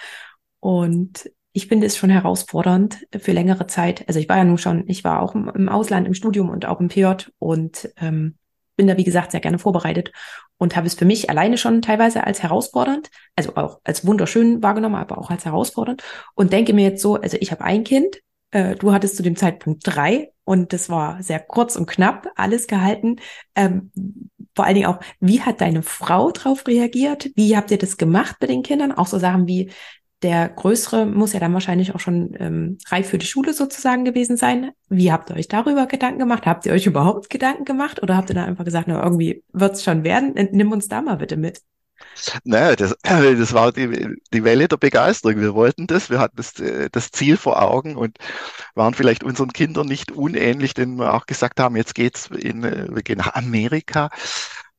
Und ich finde es schon herausfordernd für längere Zeit. Also ich war ja nun schon, ich war auch im, im Ausland im Studium und auch im PJ und ähm, bin da, wie gesagt, sehr gerne vorbereitet und habe es für mich alleine schon teilweise als herausfordernd, also auch als wunderschön wahrgenommen, aber auch als herausfordernd und denke mir jetzt so, also ich habe ein Kind, äh, du hattest zu dem Zeitpunkt drei und das war sehr kurz und knapp alles gehalten. Ähm, vor allen Dingen auch, wie hat deine Frau drauf reagiert? Wie habt ihr das gemacht mit den Kindern? Auch so Sachen wie, der Größere muss ja dann wahrscheinlich auch schon ähm, reif für die Schule sozusagen gewesen sein. Wie habt ihr euch darüber Gedanken gemacht? Habt ihr euch überhaupt Gedanken gemacht oder habt ihr da einfach gesagt, na, irgendwie wird's schon werden? Nimm uns da mal bitte mit. Naja, das, das war die, die Welle der Begeisterung. Wir wollten das, wir hatten das, das Ziel vor Augen und waren vielleicht unseren Kindern nicht unähnlich, denen wir auch gesagt haben, jetzt geht's in, wir gehen nach Amerika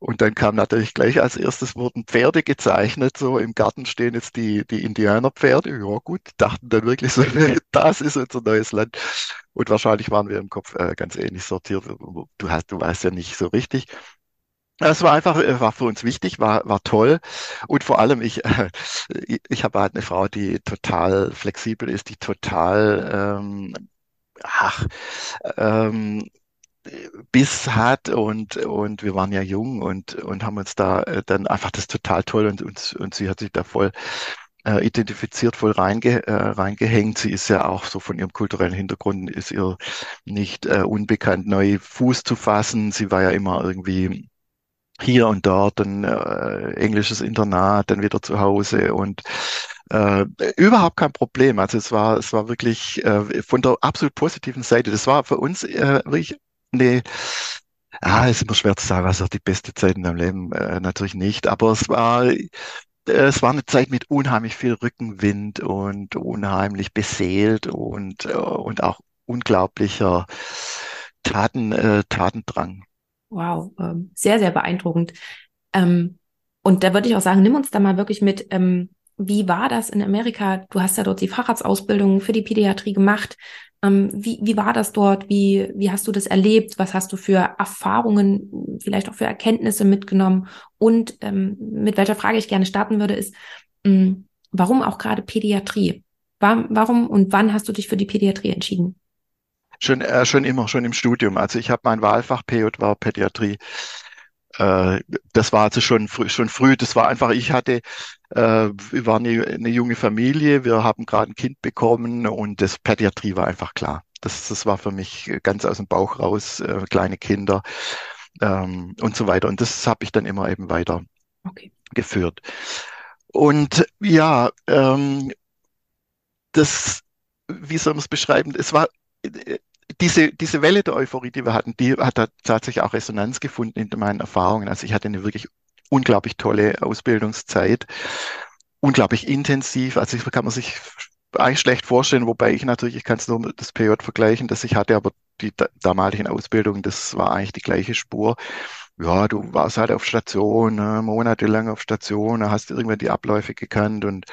und dann kam natürlich gleich als erstes wurden Pferde gezeichnet, so im Garten stehen jetzt die, die Indianerpferde. Ja gut, dachten dann wirklich so, das ist unser neues Land. Und wahrscheinlich waren wir im Kopf äh, ganz ähnlich sortiert. Du hast, du weißt ja nicht so richtig. Es war einfach, äh, war für uns wichtig, war, war toll. Und vor allem, ich, äh, ich habe halt eine Frau, die total flexibel ist, die total, ähm, ach, ähm, Biss hat und, und wir waren ja jung und, und haben uns da äh, dann einfach das total toll und, und, und sie hat sich da voll äh, identifiziert, voll reinge, äh, reingehängt. Sie ist ja auch so von ihrem kulturellen Hintergrund, ist ihr nicht äh, unbekannt, neu Fuß zu fassen. Sie war ja immer irgendwie hier und dort, ein äh, englisches Internat, dann wieder zu Hause und äh, überhaupt kein Problem. Also es war, es war wirklich äh, von der absolut positiven Seite. Das war für uns äh, wirklich Nee. Ah, ist immer schwer zu sagen, was auch die beste Zeit in deinem Leben äh, natürlich nicht. Aber es war, äh, es war eine Zeit mit unheimlich viel Rückenwind und unheimlich beseelt und, äh, und auch unglaublicher Taten, äh, Tatendrang. Wow, ähm, sehr, sehr beeindruckend. Ähm, und da würde ich auch sagen, nimm uns da mal wirklich mit, ähm, wie war das in Amerika? Du hast ja dort die Facharztausbildung für die Pädiatrie gemacht. Ähm, wie, wie war das dort? Wie, wie hast du das erlebt? Was hast du für Erfahrungen, vielleicht auch für Erkenntnisse mitgenommen? Und ähm, mit welcher Frage ich gerne starten würde, ist, ähm, warum auch gerade Pädiatrie? War, warum und wann hast du dich für die Pädiatrie entschieden? Schon, äh, schon immer, schon im Studium. Also ich habe mein Wahlfach PJ war Pädiatrie. Äh, das war also schon früh, schon früh. Das war einfach, ich hatte äh, wir waren eine, eine junge Familie, wir haben gerade ein Kind bekommen und das Pädiatrie war einfach klar. Das, das war für mich ganz aus dem Bauch raus, äh, kleine Kinder ähm, und so weiter. Und das habe ich dann immer eben weiter okay. geführt. Und ja, ähm, das, wie soll man es beschreiben? Es war äh, diese, diese Welle der Euphorie, die wir hatten, die hat da tatsächlich auch Resonanz gefunden in meinen Erfahrungen. Also ich hatte eine wirklich unglaublich tolle Ausbildungszeit, unglaublich intensiv. Also kann man sich eigentlich schlecht vorstellen, wobei ich natürlich, ich kann es nur mit das PJ vergleichen, das ich hatte, aber die damaligen Ausbildungen, das war eigentlich die gleiche Spur. Ja, du warst halt auf Station, ne, monatelang auf Station, hast irgendwann die Abläufe gekannt und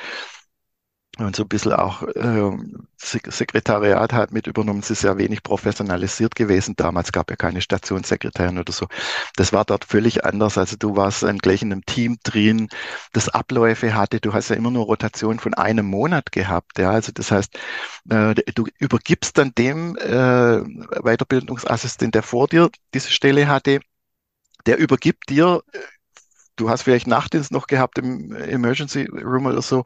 und so ein bisschen auch äh, Sekretariat hat mit übernommen. Es ist ja wenig professionalisiert gewesen. Damals gab ja keine Stationssekretärin oder so. Das war dort völlig anders. Also du warst dann gleich in einem Team drin, das Abläufe hatte. Du hast ja immer nur Rotation von einem Monat gehabt. Ja, also das heißt, äh, du übergibst dann dem äh, Weiterbildungsassistent, der vor dir diese Stelle hatte, der übergibt dir, äh, du hast vielleicht Nachtdienst noch gehabt im Emergency Room oder so,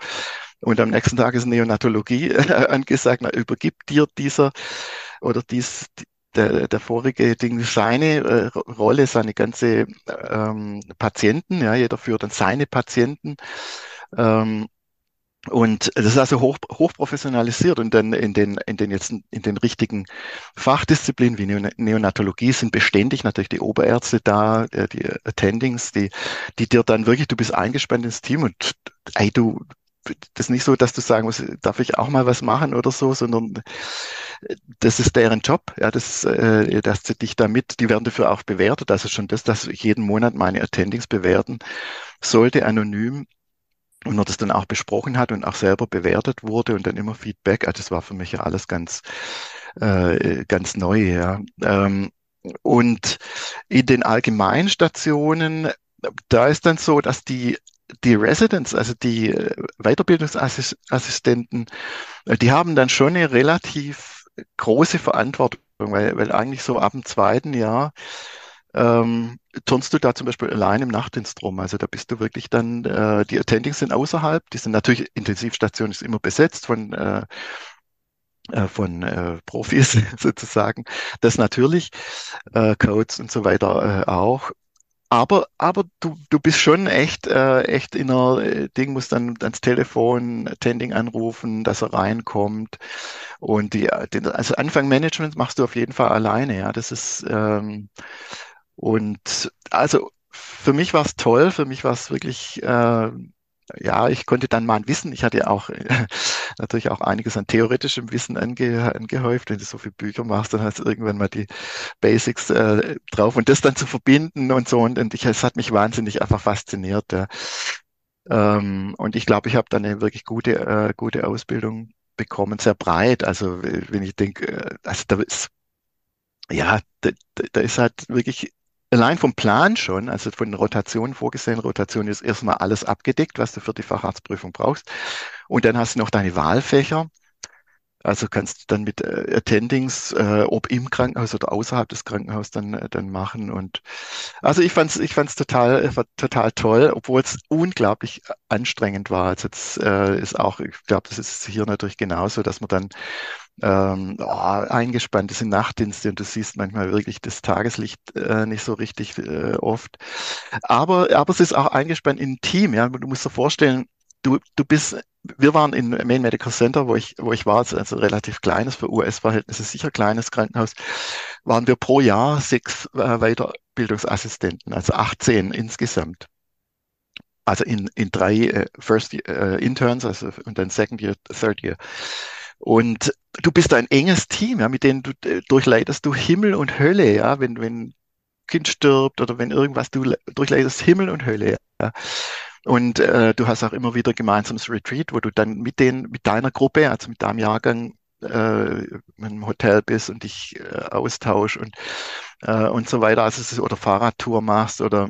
und am nächsten Tag ist Neonatologie äh, angesagt, na, übergibt dir dieser oder dies, der, der vorige Ding seine äh, Rolle, seine ganze ähm, Patienten, ja, jeder führt dann seine Patienten. Ähm, und das ist also hoch, hoch professionalisiert und dann in den, in den jetzt in den richtigen Fachdisziplinen wie Neonatologie sind beständig natürlich die Oberärzte da, die Attendings, die, die dir dann wirklich, du bist eingespannt ins Team und ey, du, das ist nicht so, dass du sagen musst, darf ich auch mal was machen oder so, sondern äh, das ist deren Job, ja, das, äh, dass sie dich damit, die werden dafür auch bewertet. Also schon das, dass ich jeden Monat meine Attendings bewerten sollte, anonym und man das dann auch besprochen hat und auch selber bewertet wurde und dann immer Feedback. Also das war für mich ja alles ganz, äh, ganz neu, ja. Ähm, und in den Allgemeinstationen, da ist dann so, dass die die Residents, also die äh, Weiterbildungsassistenten, äh, die haben dann schon eine relativ große Verantwortung, weil, weil eigentlich so ab dem zweiten Jahr ähm, turnst du da zum Beispiel allein im Nachtdienst rum. Also da bist du wirklich dann, äh, die Attendings sind außerhalb, die sind natürlich, Intensivstation ist immer besetzt von äh, äh von äh, Profis sozusagen. Das natürlich, äh, Codes und so weiter äh, auch. Aber, aber du, du bist schon echt, äh, echt in einer äh, Ding, musst dann ans Telefon, Tending anrufen, dass er reinkommt. Und die, den, also Anfang Management machst du auf jeden Fall alleine, ja. Das ist, ähm, und also für mich war es toll, für mich war es wirklich, äh, ja, ich konnte dann mal ein Wissen, ich hatte ja auch natürlich auch einiges an theoretischem Wissen ange, angehäuft. Wenn du so viele Bücher machst, dann hast du irgendwann mal die Basics äh, drauf und das dann zu verbinden und so. Und, und ich, es hat mich wahnsinnig einfach fasziniert. Ja. Ähm, und ich glaube, ich habe dann eine wirklich gute, äh, gute Ausbildung bekommen, sehr breit. Also wenn ich denke, äh, also da ist ja, da, da ist halt wirklich allein vom Plan schon, also von Rotation vorgesehen, Rotation ist erstmal alles abgedeckt, was du für die Facharztprüfung brauchst. Und dann hast du noch deine Wahlfächer. Also kannst du dann mit äh, Attendings, äh, ob im Krankenhaus oder außerhalb des Krankenhauses dann, äh, dann machen. Und also ich fand's, ich fand's total, äh, total toll, obwohl es unglaublich anstrengend war. Also jetzt äh, ist auch, ich glaube, das ist hier natürlich genauso, dass man dann ähm, oh, eingespannt ist in Nachtdienste und du siehst manchmal wirklich das Tageslicht äh, nicht so richtig äh, oft. Aber, aber es ist auch eingespannt in ein Team. Ja? Du musst dir vorstellen, du, du bist, wir waren in Main Medical Center, wo ich, wo ich war, also, relativ kleines, für US-Verhältnisse sicher kleines Krankenhaus, waren wir pro Jahr sechs äh, Weiterbildungsassistenten, also 18 insgesamt. Also in, in drei äh, First äh, Interns, also und dann Second Year, Third Year. Und du bist ein enges Team, ja, mit denen du äh, durchleidest du Himmel und Hölle, ja, wenn, wenn Kind stirbt oder wenn irgendwas, du durchleidest Himmel und Hölle, ja. Und äh, du hast auch immer wieder gemeinsames Retreat, wo du dann mit den, mit deiner Gruppe, also mit deinem Jahrgang äh, im Hotel bist und dich äh, austausch und, äh, und so weiter, also es ist, oder Fahrradtour machst oder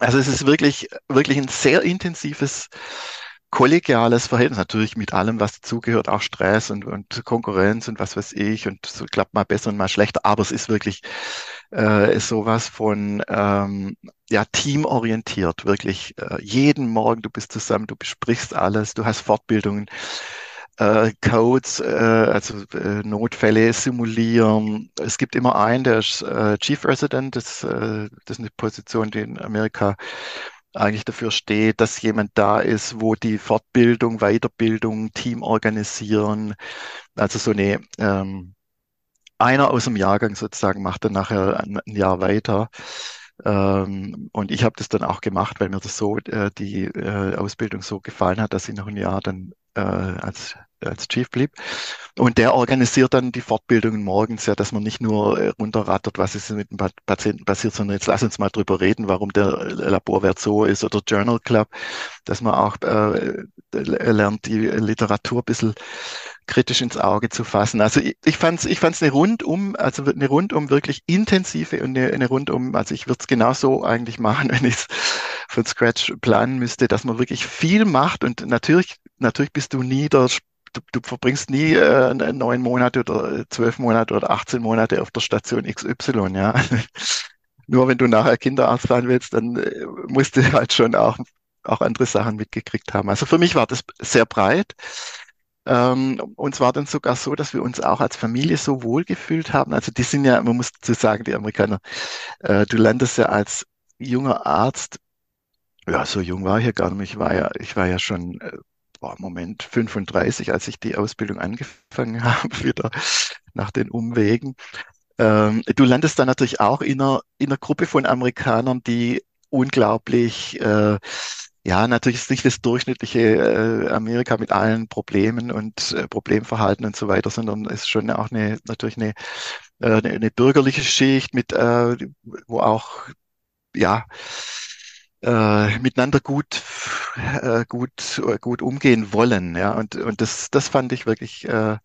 also es ist wirklich, wirklich ein sehr intensives kollegiales Verhältnis, natürlich mit allem, was dazugehört, auch Stress und, und Konkurrenz und was weiß ich und so klappt mal besser und mal schlechter, aber es ist wirklich äh, ist sowas von ähm, ja teamorientiert, wirklich äh, jeden Morgen du bist zusammen, du besprichst alles, du hast Fortbildungen äh, Codes, äh, also äh, Notfälle simulieren. Es gibt immer einen, der ist äh, Chief Resident, das, äh, das ist eine Position, die in Amerika eigentlich dafür steht, dass jemand da ist, wo die Fortbildung, Weiterbildung, Team organisieren, also so eine ähm, einer aus dem Jahrgang sozusagen macht dann nachher ein, ein Jahr weiter. Ähm, und ich habe das dann auch gemacht, weil mir das so, äh, die äh, Ausbildung so gefallen hat, dass ich noch ein Jahr dann äh, als als Chief blieb. Und der organisiert dann die Fortbildungen morgens, ja, dass man nicht nur äh, runterrattert, was ist mit dem Patienten passiert, sondern jetzt lass uns mal drüber reden, warum der Laborwert so ist oder Journal Club, dass man auch äh, lernt, die Literatur ein bisschen kritisch ins Auge zu fassen. Also ich, ich fand es ich fand's eine rundum, also eine rundum wirklich intensive und eine, eine rundum, also ich würde es genauso eigentlich machen, wenn ich es von Scratch planen müsste, dass man wirklich viel macht und natürlich, natürlich bist du nie der du, du verbringst nie äh, neun Monate oder zwölf Monate oder 18 Monate auf der Station XY, ja. Nur wenn du nachher Kinderarzt sein willst, dann äh, musst du halt schon auch, auch andere Sachen mitgekriegt haben. Also für mich war das sehr breit. Ähm, und es war dann sogar so, dass wir uns auch als Familie so wohl gefühlt haben. Also die sind ja, man muss zu sagen, die Amerikaner, äh, du landest ja als junger Arzt, ja, so jung war ich ja gar nicht. Ich war ja, ich war ja schon äh, boah, Moment, 35, als ich die Ausbildung angefangen habe, wieder nach den Umwegen. Ähm, du landest dann natürlich auch in einer, in einer Gruppe von Amerikanern, die unglaublich, äh, ja, natürlich ist nicht das durchschnittliche äh, Amerika mit allen Problemen und äh, Problemverhalten und so weiter, sondern ist schon auch eine, natürlich eine, äh, eine, eine bürgerliche Schicht mit, äh, wo auch, ja, äh, miteinander gut, äh, gut, gut umgehen wollen. Ja, und, und das, das fand ich wirklich, äh,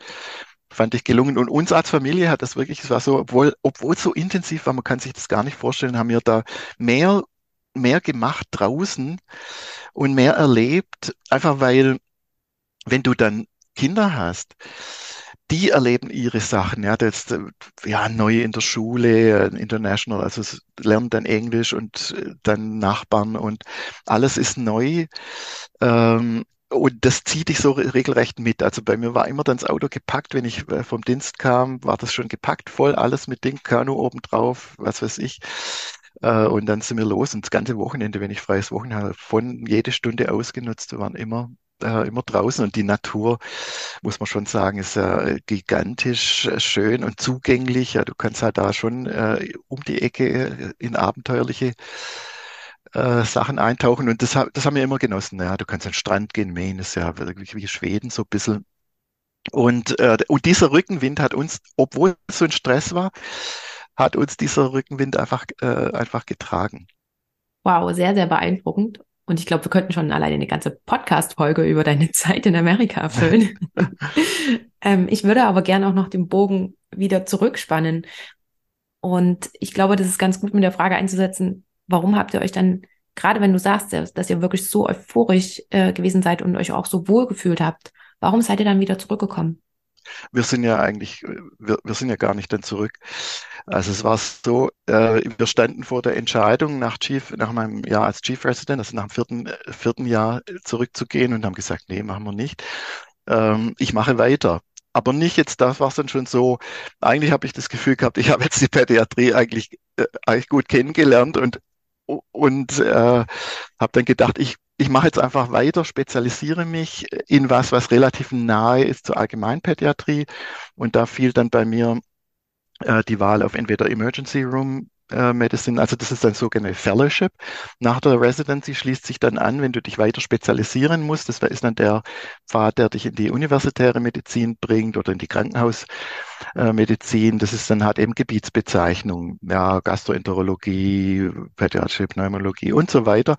fand ich gelungen. Und uns als Familie hat das wirklich, es war so, obwohl, obwohl es so intensiv war, man kann sich das gar nicht vorstellen, haben wir da mehr, mehr gemacht draußen und mehr erlebt, einfach weil, wenn du dann Kinder hast, die erleben ihre Sachen. Ja, das, äh, ja, neu in der Schule, äh, international, also lernen dann Englisch und äh, dann Nachbarn und alles ist neu. Ähm, und das zieht dich so regelrecht mit. Also bei mir war immer dann das Auto gepackt, wenn ich vom Dienst kam, war das schon gepackt voll, alles mit Ding, Kanu obendrauf, was weiß ich. Und dann sind wir los und das ganze Wochenende, wenn ich freies Wochenende von jede Stunde ausgenutzt, waren immer äh, immer draußen und die Natur, muss man schon sagen, ist ja gigantisch äh, schön und zugänglich. Ja, du kannst halt da schon äh, um die Ecke äh, in abenteuerliche äh, Sachen eintauchen und das, das haben wir immer genossen. Ja, du kannst an den Strand gehen, Maine ist ja wirklich wie Schweden so ein bisschen. Und, äh, und dieser Rückenwind hat uns, obwohl es so ein Stress war, hat uns dieser Rückenwind einfach, äh, einfach getragen. Wow, sehr, sehr beeindruckend. Und ich glaube, wir könnten schon alleine eine ganze Podcast-Folge über deine Zeit in Amerika füllen. ähm, ich würde aber gerne auch noch den Bogen wieder zurückspannen. Und ich glaube, das ist ganz gut mit der Frage einzusetzen, warum habt ihr euch dann, gerade wenn du sagst, dass ihr wirklich so euphorisch äh, gewesen seid und euch auch so wohl gefühlt habt, warum seid ihr dann wieder zurückgekommen? Wir sind ja eigentlich, wir, wir sind ja gar nicht dann zurück. Also es war so, äh, wir standen vor der Entscheidung nach Chief, nach meinem Jahr als Chief Resident, also nach dem vierten, vierten Jahr zurückzugehen und haben gesagt, nee, machen wir nicht. Ähm, ich mache weiter. Aber nicht jetzt, da war es dann schon so, eigentlich habe ich das Gefühl gehabt, ich habe jetzt die Pädiatrie eigentlich, äh, eigentlich gut kennengelernt und und äh, habe dann gedacht, ich ich mache jetzt einfach weiter, spezialisiere mich in was, was relativ nahe ist zur Allgemeinpädiatrie. Und da fiel dann bei mir äh, die Wahl auf entweder Emergency Room äh, Medicine, also das ist ein sogenanntes Fellowship. Nach der Residency schließt sich dann an, wenn du dich weiter spezialisieren musst. Das ist dann der Pfad, der dich in die universitäre Medizin bringt oder in die Krankenhausmedizin. Das ist dann halt eben Gebietsbezeichnung, ja, Gastroenterologie, pädiatrische Pneumologie und so weiter.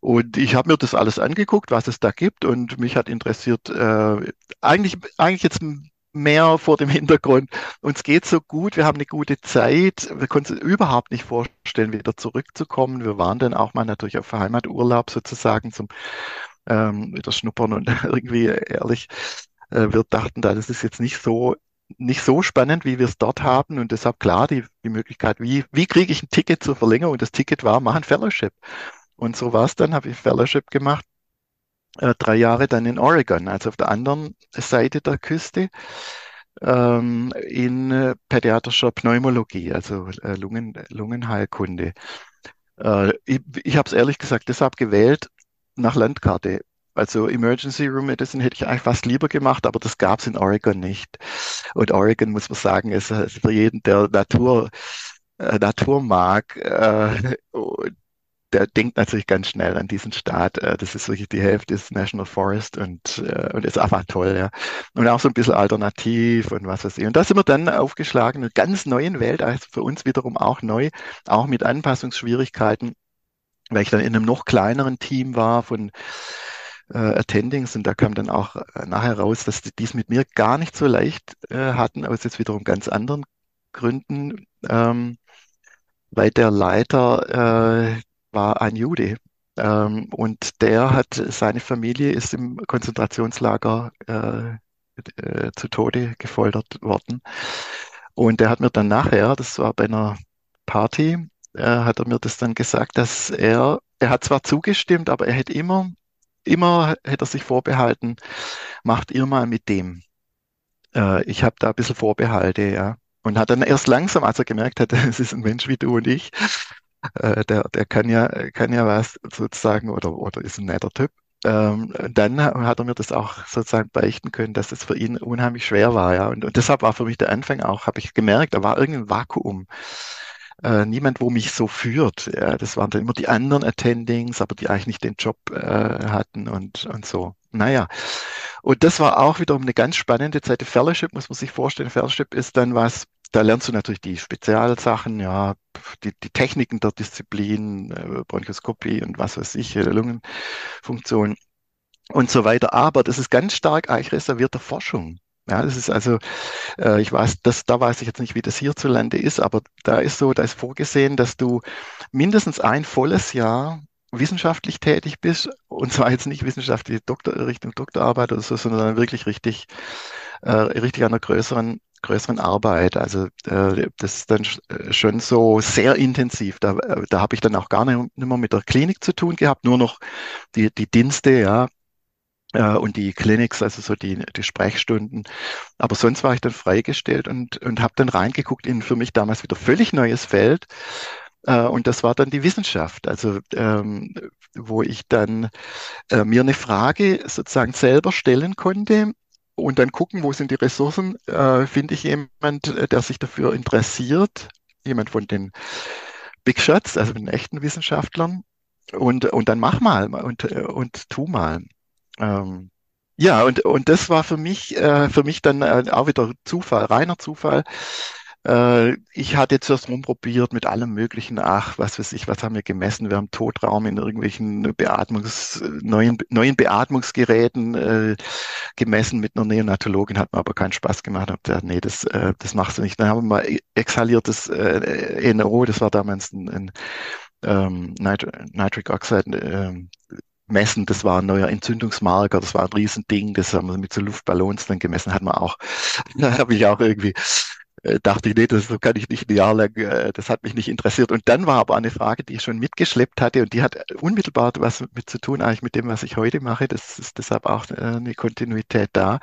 Und ich habe mir das alles angeguckt, was es da gibt, und mich hat interessiert, äh, eigentlich, eigentlich jetzt mehr vor dem Hintergrund. Uns geht so gut, wir haben eine gute Zeit. Wir konnten uns überhaupt nicht vorstellen, wieder zurückzukommen. Wir waren dann auch mal natürlich auf Heimaturlaub sozusagen zum ähm, wieder schnuppern und irgendwie ehrlich, äh, wir dachten da, das ist jetzt nicht so nicht so spannend, wie wir es dort haben und deshalb klar die, die Möglichkeit, wie, wie kriege ich ein Ticket zur Verlängerung? Und das Ticket war, mach ein Fellowship. Und so war es dann, habe ich Fellowship gemacht äh, drei Jahre dann in Oregon, also auf der anderen Seite der Küste, ähm, in äh, pädiatrischer Pneumologie, also äh, Lungen, Lungenheilkunde. Äh, ich ich habe es ehrlich gesagt deshalb gewählt nach Landkarte. Also Emergency Room Medicine hätte ich eigentlich fast lieber gemacht, aber das gab es in Oregon nicht. Und Oregon, muss man sagen, ist, ist für jeden, der Natur, äh, Natur mag, äh, der denkt natürlich ganz schnell an diesen Staat. Äh, das ist wirklich die Hälfte des National Forest und, äh, und ist einfach toll, ja. Und auch so ein bisschen alternativ und was weiß ich. Und da sind wir dann aufgeschlagen, in einer ganz neuen Welt, also für uns wiederum auch neu, auch mit Anpassungsschwierigkeiten, weil ich dann in einem noch kleineren Team war von äh, Attendings und da kam dann auch äh, nachher raus, dass die es mit mir gar nicht so leicht äh, hatten, aus jetzt wiederum ganz anderen Gründen, ähm, weil der Leiter äh, war ein Jude. Ähm, und der hat, seine Familie ist im Konzentrationslager äh, äh, zu Tode gefoltert worden. Und der hat mir dann nachher, das war bei einer Party, äh, hat er mir das dann gesagt, dass er, er hat zwar zugestimmt, aber er hätte immer, immer hätte er sich vorbehalten, macht ihr mal mit dem. Äh, ich habe da ein bisschen Vorbehalte, ja. Und hat dann erst langsam, als er gemerkt hat, es ist ein Mensch wie du und ich, äh, der, der kann ja, kann ja was sozusagen oder, oder ist ein netter Typ. Ähm, dann hat er mir das auch sozusagen beichten können, dass es für ihn unheimlich schwer war, ja. Und, und deshalb war für mich der Anfang auch, habe ich gemerkt, da war irgendein Vakuum. Äh, niemand, wo mich so führt. Ja, das waren dann immer die anderen Attendings, aber die eigentlich nicht den Job äh, hatten und, und so. Naja. Und das war auch wiederum eine ganz spannende Zeit. Fellowship muss man sich vorstellen. Fellowship ist dann was, da lernst du natürlich die Spezialsachen, ja, die, die Techniken der Disziplin, äh, Bronchoskopie und was weiß ich, Lungenfunktion und so weiter. Aber das ist ganz stark eigentlich reservierte Forschung. Ja, das ist also, äh, ich weiß, das, da weiß ich jetzt nicht, wie das hierzulande ist, aber da ist so, da ist vorgesehen, dass du mindestens ein volles Jahr wissenschaftlich tätig bist, und zwar jetzt nicht wissenschaftliche Doktor, Richtung Doktorarbeit oder so, sondern wirklich richtig, äh, richtig an einer größeren größeren Arbeit. Also äh, das ist dann äh, schon so sehr intensiv. Da, äh, da habe ich dann auch gar nicht, mehr mit der Klinik zu tun gehabt, nur noch die, die Dienste, ja, äh, und die Clinics, also so die, die Sprechstunden. Aber sonst war ich dann freigestellt und, und habe dann reingeguckt in für mich damals wieder völlig neues Feld. Äh, und das war dann die Wissenschaft, also ähm, wo ich dann äh, mir eine Frage sozusagen selber stellen konnte und dann gucken, wo sind die Ressourcen. Äh, Finde ich jemand, äh, der sich dafür interessiert, jemand von den Big Shots, also den echten Wissenschaftlern. Und, und dann mach mal und, äh, und tu mal. Ähm, ja, und, und das war für mich, äh, für mich dann äh, auch wieder Zufall, reiner Zufall. Äh, ich hatte zuerst rumprobiert mit allem möglichen, ach, was weiß ich, was haben wir gemessen? Wir haben Totraum in irgendwelchen Beatmungs, neuen, neuen Beatmungsgeräten äh, gemessen mit einer Neonatologin, hat mir aber keinen Spaß gemacht. Hab gesagt, nee, das, äh, das machst du nicht. Dann haben wir mal exhaliertes äh, NO, das war damals ein, ein ähm, Nit Nitric Oxide ähm, messen. Das war ein neuer Entzündungsmarker, das war ein Riesending, das haben wir mit so Luftballons dann gemessen, hat man auch, da habe ich auch irgendwie dachte ich, nee, das kann ich nicht ein Jahr lang, äh, das hat mich nicht interessiert. Und dann war aber eine Frage, die ich schon mitgeschleppt hatte und die hat unmittelbar was mit zu tun eigentlich mit dem, was ich heute mache. Das ist deshalb auch äh, eine Kontinuität da.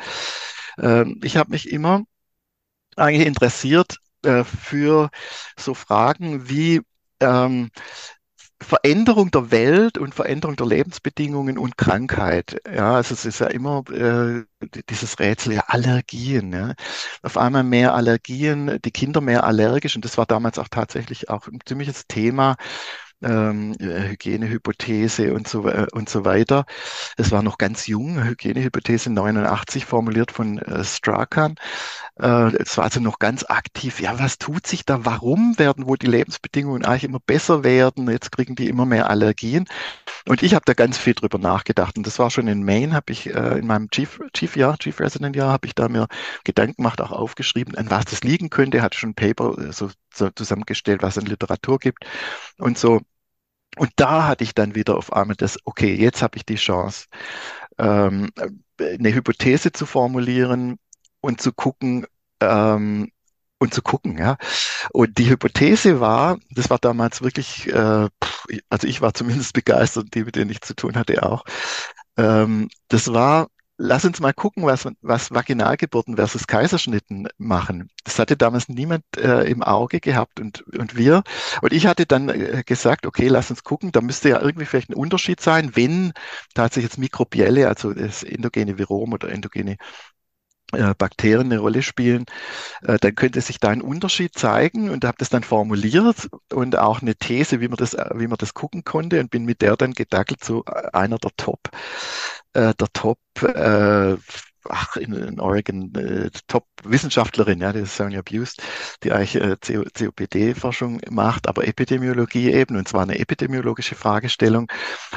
Ähm, ich habe mich immer eigentlich interessiert für so Fragen wie ähm, Veränderung der Welt und Veränderung der Lebensbedingungen und Krankheit. Ja, also es ist ja immer äh, dieses Rätsel, ja, Allergien. Ja. Auf einmal mehr Allergien, die Kinder mehr allergisch und das war damals auch tatsächlich auch ein ziemliches Thema ähm, äh, Hygienehypothese und so, äh, und so weiter. Es war noch ganz jung, Hygienehypothese 89 formuliert von äh, Strachan. Äh, es war also noch ganz aktiv. Ja, was tut sich da? Warum werden wohl die Lebensbedingungen eigentlich immer besser werden? Jetzt kriegen die immer mehr Allergien. Und ich habe da ganz viel drüber nachgedacht. Und das war schon in Maine, habe ich äh, in meinem Chief, Chief Jahr, Chief Resident Jahr, habe ich da mir Gedanken gemacht, auch aufgeschrieben, an was das liegen könnte. Hatte schon ein Paper äh, so, zusammengestellt, was es in Literatur gibt und so. Und da hatte ich dann wieder auf einmal das, okay, jetzt habe ich die Chance, ähm, eine Hypothese zu formulieren und zu gucken, ähm, und zu gucken, ja. Und die Hypothese war, das war damals wirklich, äh, also ich war zumindest begeistert, die mit denen ich zu tun hatte auch, Ähm, das war lass uns mal gucken, was, was Vaginalgeburten versus Kaiserschnitten machen. Das hatte damals niemand äh, im Auge gehabt und, und wir. Und ich hatte dann äh, gesagt, okay, lass uns gucken, da müsste ja irgendwie vielleicht ein Unterschied sein, wenn tatsächlich jetzt mikrobielle, also das endogene Virom oder endogene Bakterien eine Rolle spielen, äh, dann könnte sich da ein Unterschied zeigen und habe das dann formuliert und auch eine These, wie man das, äh, wie man das gucken konnte und bin mit der dann gedackelt zu einer der Top, der Top ach, in, Oregon äh, Top-Wissenschaftlerin, ja, die ist Sonja Bust, die eigentlich äh, COPD-Forschung macht, aber Epidemiologie eben, und zwar eine epidemiologische Fragestellung.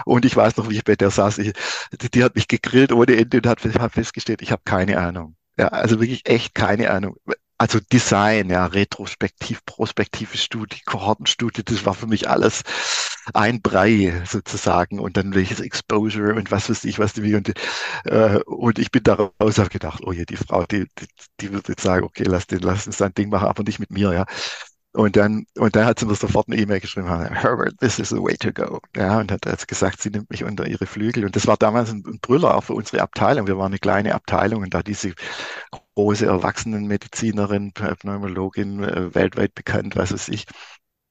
Und ich weiß noch, wie ich bei der saß, ich, die, die, hat mich gegrillt ohne Ende und hat, hat festgestellt, ich habe keine Ahnung. Ja, also wirklich echt keine Ahnung also Design, ja, retrospektiv, prospektive Studie, Kohortenstudie, das war für mich alles ein Brei sozusagen und dann welches Exposure und was weiß ich, was die und, äh, und ich bin daraus habe gedacht, oh je, die Frau, die, die, die wird jetzt sagen, okay, lass den, lass uns sein Ding machen, aber nicht mit mir, ja. Und dann, und dann hat sie mir sofort eine E-Mail geschrieben, Herbert, this is the way to go. Ja, und hat jetzt gesagt, sie nimmt mich unter ihre Flügel. Und das war damals ein, Brüller auch für unsere Abteilung. Wir waren eine kleine Abteilung und da diese große Erwachsenenmedizinerin, Pneumologin, äh, weltweit bekannt, was weiß ich,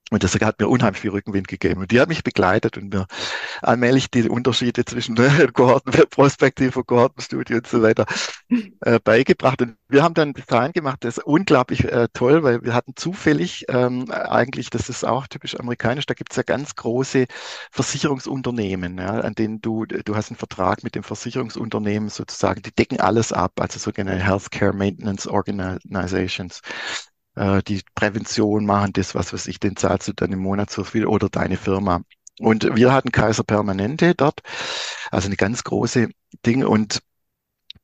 und das hat mir unheimlich viel Rückenwind gegeben. Und die hat mich begleitet und mir allmählich die Unterschiede zwischen Kohorten, Prospektive, Kohortenstudie und so weiter äh, beigebracht. Und wir haben dann Design gemacht, das ist unglaublich äh, toll, weil wir hatten zufällig ähm, eigentlich, das ist auch typisch amerikanisch, da gibt es ja ganz große Versicherungsunternehmen, ja, an denen du, du hast einen Vertrag mit dem Versicherungsunternehmen sozusagen, die decken alles ab, also sogenannte Healthcare Maintenance Organizations äh, die Prävention machen, das, was weiß ich, den zahlst du dann im Monat so viel oder deine Firma. Und wir hatten Kaiser Permanente dort, also eine ganz große Ding und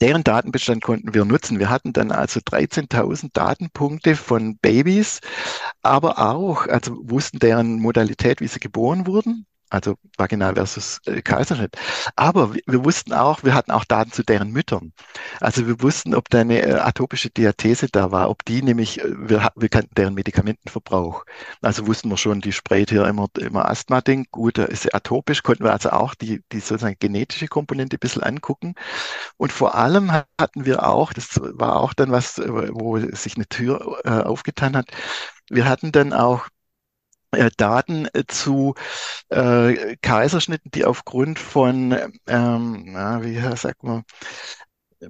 deren Datenbestand konnten wir nutzen. Wir hatten dann also 13.000 Datenpunkte von Babys, aber auch, also wussten deren Modalität, wie sie geboren wurden, also vaginal versus äh, Kaiserschnitt. Aber wir, wir, wussten auch, wir hatten auch Daten zu deren Müttern. Also wir wussten, ob da eine äh, atopische Diathese da war, ob die nämlich, äh, wir, wir kannten deren Medikamentenverbrauch. Also wussten wir schon, die sprayt hier immer, immer Asthma-Ding. Gut, da ist sie atopisch, konnten wir also auch die, die sozusagen genetische Komponente ein bisschen angucken. Und vor allem hatten wir auch, das war auch dann was, äh, wo sich eine Tür äh, aufgetan hat, wir hatten dann auch Daten äh, zu äh, Kaiserschnitten, die aufgrund von, ähm, na, wie sagt man,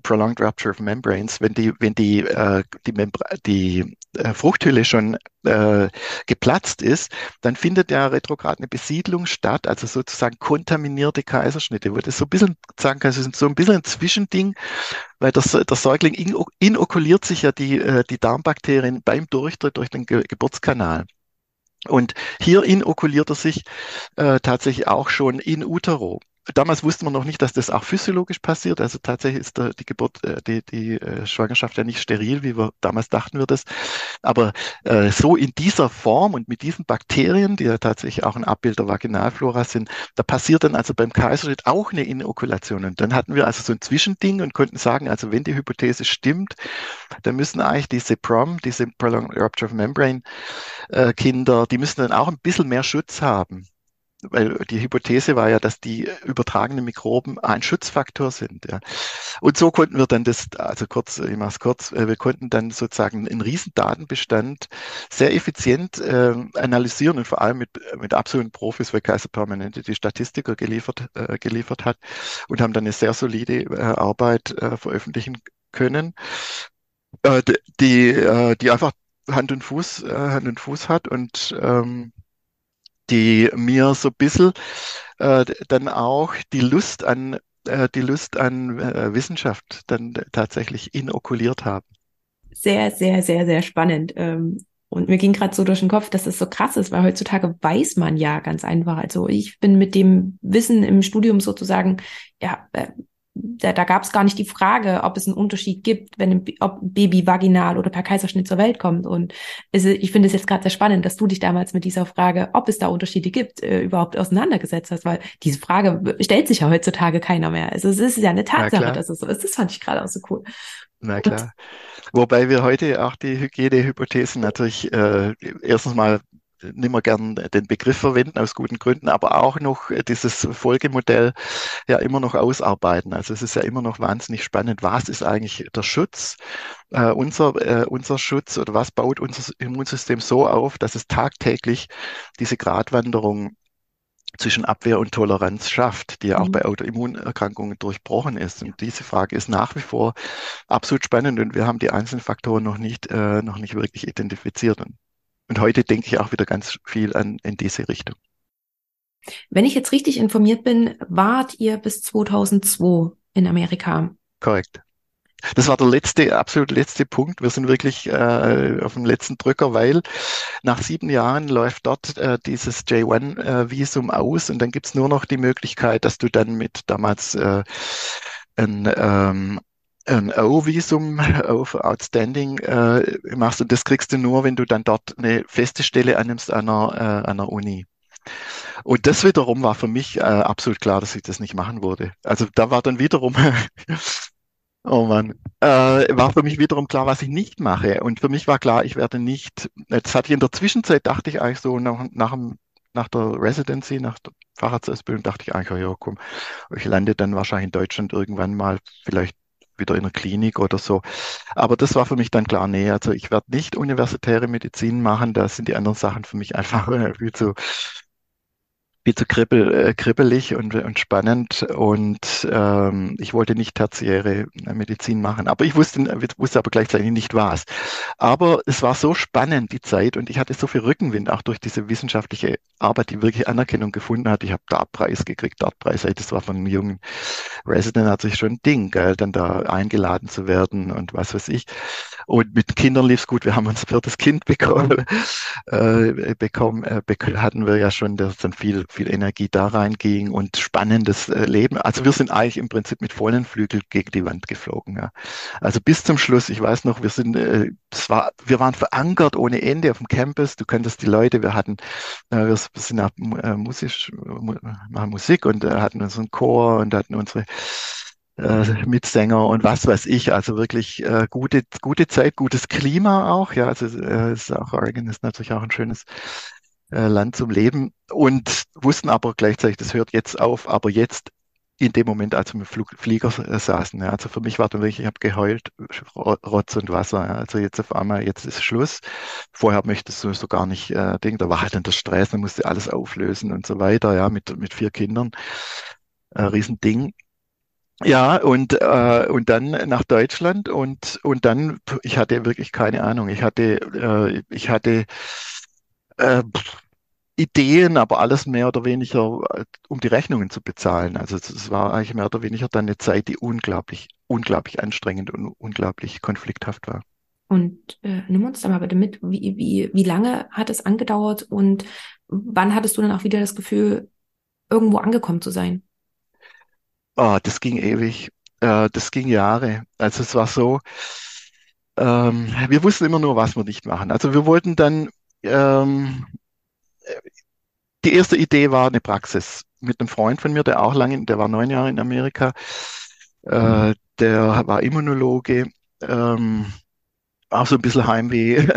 Prolonged Rupture of Membranes, wenn die, wenn die, äh, die, Membra die äh, Fruchthülle schon äh, geplatzt ist, dann findet ja retrograd eine Besiedlung statt, also sozusagen kontaminierte Kaiserschnitte, wo das so ein bisschen sagen kann, es so ein bisschen ein Zwischending, weil das, der Säugling inokuliert sich ja die, äh, die Darmbakterien beim Durchtritt durch den Ge Geburtskanal. Und hier inokuliert er sich äh, tatsächlich auch schon in utero. Damals wusste man noch nicht, dass das auch physiologisch passiert. Also tatsächlich ist der, die Geburt, äh, die, die äh, Schwangerschaft ja nicht steril, wie wir damals dachten wir das. Aber äh, so in dieser Form und mit diesen Bakterien, die ja tatsächlich auch ein Abbild der Vaginalflora sind, da passiert dann also beim Kaiserschnitt auch eine Inokulation. Und dann hatten wir also so ein Zwischending und konnten sagen, also wenn die Hypothese stimmt, dann müssen eigentlich diese PROM, diese Prolonged Rupture of Membrane äh, Kinder, die müssen dann auch ein bisschen mehr Schutz haben weil die Hypothese war ja, dass die übertragenen Mikroben ein Schutzfaktor sind. Ja. Und so konnten wir dann das, also kurz, ich mache es kurz, äh, wir konnten dann sozusagen einen riesen Datenbestand sehr effizient äh, analysieren und vor allem mit, mit absoluten Profis, weil Kaiser Permanente die Statistiker geliefert, äh, geliefert hat und haben dann eine sehr solide äh, Arbeit äh, veröffentlichen können, äh, die, äh, die einfach Hand und Fuß, äh, Hand und Fuß hat und ähm, die mir so ein bisschen äh, dann auch die Lust an, äh, die Lust an äh, Wissenschaft dann tatsächlich inokuliert haben. Sehr, sehr, sehr, sehr spannend. Ähm, und mir ging gerade so durch den Kopf, dass es so krass ist, weil heutzutage weiß man ja ganz einfach. Also ich bin mit dem Wissen im Studium sozusagen, ja, äh, da, da gab es gar nicht die Frage, ob es einen Unterschied gibt, wenn ein, ob ein Baby vaginal oder per Kaiserschnitt zur Welt kommt. Und es, ich finde es jetzt gerade sehr spannend, dass du dich damals mit dieser Frage, ob es da Unterschiede gibt, äh, überhaupt auseinandergesetzt hast, weil diese Frage stellt sich ja heutzutage keiner mehr. Also es ist ja eine Tatsache, dass es so ist. Das fand ich gerade auch so cool. Na klar. Und, Wobei wir heute auch die Hygienehypothesen natürlich äh, erstens mal nicht mehr gern den Begriff verwenden aus guten Gründen, aber auch noch dieses Folgemodell ja immer noch ausarbeiten. Also es ist ja immer noch wahnsinnig spannend, was ist eigentlich der Schutz, äh, unser, äh, unser Schutz oder was baut unser Immunsystem so auf, dass es tagtäglich diese Gratwanderung zwischen Abwehr und Toleranz schafft, die ja auch mhm. bei Autoimmunerkrankungen durchbrochen ist. Und diese Frage ist nach wie vor absolut spannend und wir haben die einzelnen Faktoren noch nicht, äh, noch nicht wirklich identifiziert. Und, und heute denke ich auch wieder ganz viel an in diese Richtung. Wenn ich jetzt richtig informiert bin, wart ihr bis 2002 in Amerika. Korrekt. Das war der letzte, absolut letzte Punkt. Wir sind wirklich äh, auf dem letzten Drücker, weil nach sieben Jahren läuft dort äh, dieses J1-Visum äh, aus und dann gibt's nur noch die Möglichkeit, dass du dann mit damals äh, ein ähm, ein O-Visum auf Outstanding äh, machst und das kriegst du nur, wenn du dann dort eine feste Stelle annimmst an einer, äh, an einer Uni. Und das wiederum war für mich äh, absolut klar, dass ich das nicht machen würde. Also da war dann wiederum Oh Mann. Äh, war für mich wiederum klar, was ich nicht mache. Und für mich war klar, ich werde nicht, das hatte ich in der Zwischenzeit, dachte ich eigentlich so, nach, nach, nach der Residency, nach der Facharztausbildung, dachte ich eigentlich, oh ja, komm, ich lande dann wahrscheinlich in Deutschland irgendwann mal, vielleicht wieder in einer Klinik oder so. Aber das war für mich dann klar, nee, also ich werde nicht universitäre Medizin machen, da sind die anderen Sachen für mich einfach viel zu viel zu kribbel, äh, kribbelig und, und spannend und ähm, ich wollte nicht tertiäre äh, Medizin machen, aber ich wusste, wusste aber gleichzeitig nicht was. Aber es war so spannend, die Zeit und ich hatte so viel Rückenwind, auch durch diese wissenschaftliche Arbeit, die wirklich Anerkennung gefunden hat. Ich habe Dartpreis gekriegt, Dartpreis, das war von einem jungen Resident, hat sich schon ein Ding, gell, dann da eingeladen zu werden und was weiß ich. Und mit Kindern lief es gut, wir haben unser viertes Kind bekommen, äh, bekommen äh, hatten wir ja schon, das dann viel viel Energie da reinging und spannendes äh, Leben. Also wir sind eigentlich im Prinzip mit vollen Flügeln gegen die Wand geflogen. Ja. Also bis zum Schluss, ich weiß noch, wir sind, äh, es war, wir waren verankert ohne Ende auf dem Campus. Du könntest die Leute, wir hatten, äh, wir sind auch äh, musisch, machen Musik und äh, hatten unseren Chor und hatten unsere äh, Mitsänger und was weiß ich. Also wirklich äh, gute, gute Zeit, gutes Klima auch. Ja, also äh, ist auch Oregon ist natürlich auch ein schönes äh, Land zum Leben und wussten aber gleichzeitig, das hört jetzt auf, aber jetzt in dem Moment, als wir im Flug, Flieger saßen. Ja, also für mich war dann wirklich, ich habe geheult, Rotz und Wasser. Ja, also jetzt auf einmal, jetzt ist Schluss. Vorher möchtest du so gar nicht äh, denken, da war halt dann der Stress, dann musste alles auflösen und so weiter, ja, mit, mit vier Kindern. Äh, Riesending. Ja, und, äh, und dann nach Deutschland und, und dann, ich hatte wirklich keine Ahnung. Ich hatte, äh, ich hatte äh, Ideen, aber alles mehr oder weniger, äh, um die Rechnungen zu bezahlen. Also es war eigentlich mehr oder weniger dann eine Zeit, die unglaublich, unglaublich anstrengend und unglaublich konflikthaft war. Und äh, nimm uns da mal bitte mit, wie, wie, wie lange hat es angedauert und wann hattest du dann auch wieder das Gefühl, irgendwo angekommen zu sein? Oh, das ging ewig. Äh, das ging Jahre. Also es war so, ähm, wir wussten immer nur, was wir nicht machen. Also wir wollten dann ähm, die erste Idee war eine Praxis mit einem Freund von mir, der auch lange, der war neun Jahre in Amerika, äh, der war Immunologe, ähm, auch so ein bisschen Heimweh,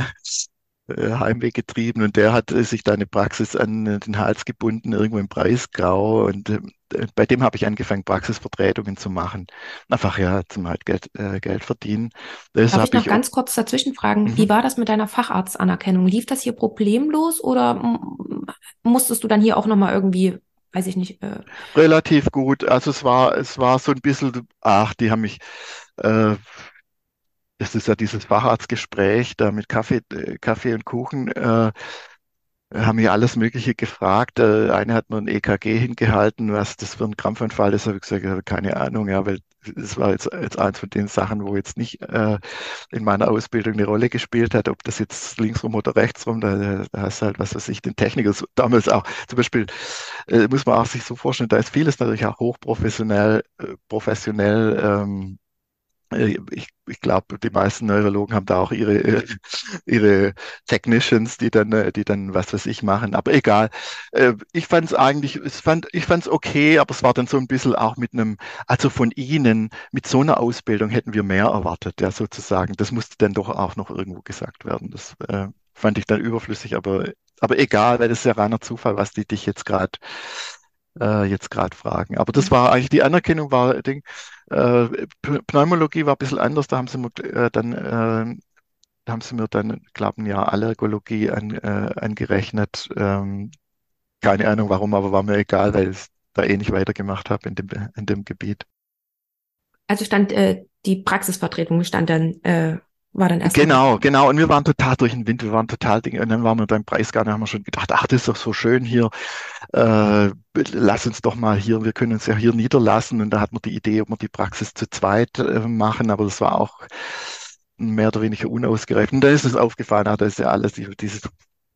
äh, Heimweh getrieben und der hat sich da eine Praxis an den Hals gebunden, irgendwo im Breisgau und äh, bei dem habe ich angefangen, Praxisvertretungen zu machen. Einfach ja, zum halt Geld, äh, Geld verdienen. Das Darf ich noch ich ganz kurz dazwischen fragen, mhm. wie war das mit deiner Facharztanerkennung? Lief das hier problemlos oder musstest du dann hier auch nochmal irgendwie, weiß ich nicht? Äh Relativ gut. Also es war, es war so ein bisschen, ach, die haben mich, äh, das ist ja dieses Facharztgespräch da mit Kaffee, Kaffee und Kuchen. Äh, haben mich alles Mögliche gefragt. Äh, eine hat mir ein EKG hingehalten, was das für ein Krampfanfall ist. Habe ich gesagt, habe keine Ahnung, ja, weil das war jetzt, jetzt eins von den Sachen, wo jetzt nicht äh, in meiner Ausbildung eine Rolle gespielt hat, ob das jetzt linksrum oder rechtsrum, da, da hast du halt, was weiß ich, den Techniker, damals auch, zum Beispiel, äh, muss man auch sich so vorstellen, da ist vieles natürlich auch hochprofessionell, äh, professionell ähm, äh, ich, ich glaube, die meisten Neurologen haben da auch ihre, äh, ihre Technicians, die dann, äh, die dann was weiß ich machen. Aber egal. Ich fand es eigentlich, ich fand, ich fand es okay, aber es war dann so ein bisschen auch mit einem, also von Ihnen, mit so einer Ausbildung hätten wir mehr erwartet, ja, sozusagen. Das musste dann doch auch noch irgendwo gesagt werden. Das äh, fand ich dann überflüssig, aber aber egal, weil das ist ja reiner Zufall, was die dich jetzt gerade äh, jetzt gerade fragen. Aber das war eigentlich die Anerkennung war Ding. Äh, Pneumologie war ein bisschen anders. Da haben sie mir äh, dann äh, haben sie mir dann, glaube ein Jahr Allergologie an, äh, angerechnet. Ähm, keine Ahnung warum, aber war mir egal, weil ich da eh nicht weitergemacht habe in dem, in dem Gebiet. Also stand äh, die Praxisvertretung stand dann äh, war dann erst genau, genau. Und wir waren total durch den Wind, wir waren total Ding. Und dann waren wir beim Preisgarten, haben wir schon gedacht, ach, das ist doch so schön hier. Äh, lass uns doch mal hier, wir können uns ja hier niederlassen. Und da hat man die Idee, ob wir die Praxis zu zweit äh, machen, aber das war auch mehr oder weniger unausgereift. Und da ist es aufgefallen, ach, da ist ja alles, dieses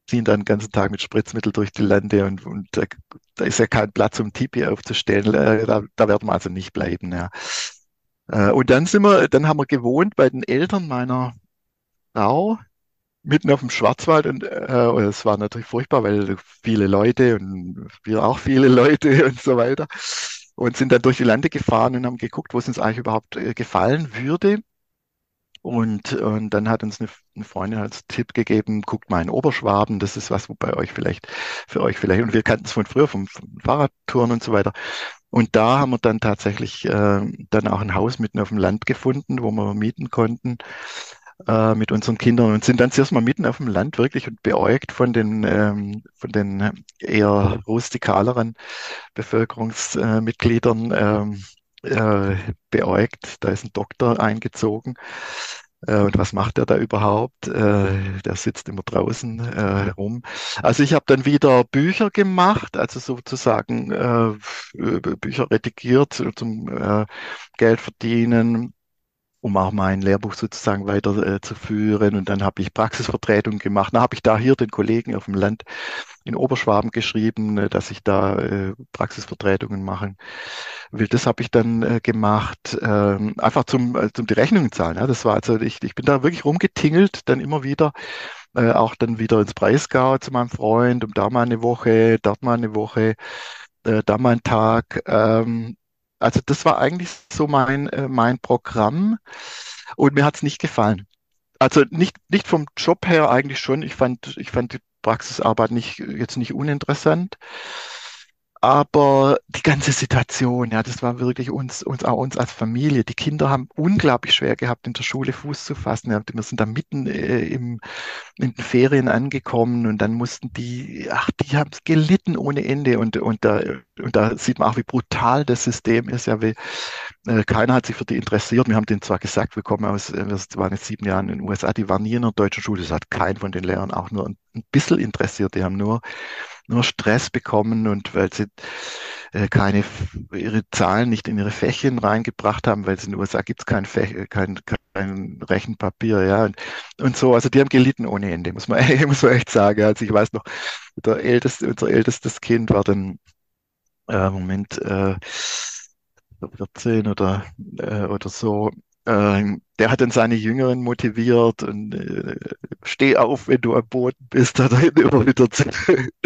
ziehen dann den ganzen Tag mit Spritzmittel durch die Lande und, und da, da, ist ja kein Platz, um Tipi aufzustellen. Äh, da, da werden wir also nicht bleiben. Ja. Äh, und dann sind wir, dann haben wir gewohnt bei den Eltern meiner Frau mitten auf dem Schwarzwald und, äh, es war natürlich furchtbar, weil viele Leute und wir auch viele Leute und so weiter und sind dann durch die Lande gefahren und haben geguckt, wo es uns eigentlich überhaupt äh, gefallen würde. Und, und dann hat uns eine, eine Freundin als Tipp gegeben, guckt mal in Oberschwaben, das ist was, wo bei euch vielleicht, für euch vielleicht, und wir kannten es von früher, vom, vom Fahrradtouren und so weiter. Und da haben wir dann tatsächlich äh, dann auch ein Haus mitten auf dem Land gefunden, wo wir mieten konnten äh, mit unseren Kindern und sind dann zuerst mal mitten auf dem Land wirklich und beäugt von den, ähm, von den eher rustikaleren Bevölkerungsmitgliedern ähm, äh, beäugt. Da ist ein Doktor eingezogen. Äh, und was macht er da überhaupt? Äh, der sitzt immer draußen rum. Also ich habe dann wieder Bücher gemacht, also sozusagen Bücher redigiert zum Geld verdienen, um auch mein Lehrbuch sozusagen weiterzuführen. Äh, und dann habe ich Praxisvertretung gemacht. Dann habe ich da hier den Kollegen auf dem Land in Oberschwaben geschrieben, äh, dass ich da äh, Praxisvertretungen machen will. Das habe ich dann äh, gemacht, ähm, einfach zum, äh, zum die Rechnungen zahlen. Ja. Das war also, ich, ich bin da wirklich rumgetingelt, dann immer wieder. Äh, auch dann wieder ins Breisgau zu meinem Freund, um da mal eine Woche, dort mal eine Woche, da mal einen Tag. Ähm, also das war eigentlich so mein, äh, mein Programm und mir hat es nicht gefallen. Also nicht, nicht vom Job her eigentlich schon. Ich fand, ich fand die Praxisarbeit nicht, jetzt nicht uninteressant. Aber die ganze Situation, ja, das war wirklich uns, uns auch uns als Familie. Die Kinder haben unglaublich schwer gehabt, in der Schule Fuß zu fassen. Ja, wir sind da mitten äh, im, in den Ferien angekommen und dann mussten die, ach, die haben gelitten ohne Ende. Und, und, da, und da sieht man auch, wie brutal das System ist. Ja, wie, äh, keiner hat sich für die interessiert. Wir haben denen zwar gesagt, wir kommen aus, wir waren jetzt sieben Jahre in den USA, die waren nie in einer deutschen Schule. Das hat kein von den Lehrern auch nur ein bisschen interessiert. Die haben nur nur Stress bekommen und weil sie äh, keine ihre Zahlen nicht in ihre Fächchen reingebracht haben, weil es in den USA gibt es kein, kein, kein Rechenpapier, ja und, und so. Also die haben gelitten ohne Ende, muss man, muss man echt sagen. Also ich weiß noch, der älteste, unser ältestes Kind war dann äh, Moment äh, 14 oder äh, oder so der hat dann seine Jüngeren motiviert und äh, steh auf, wenn du am Boden bist, hat er immer wieder zu,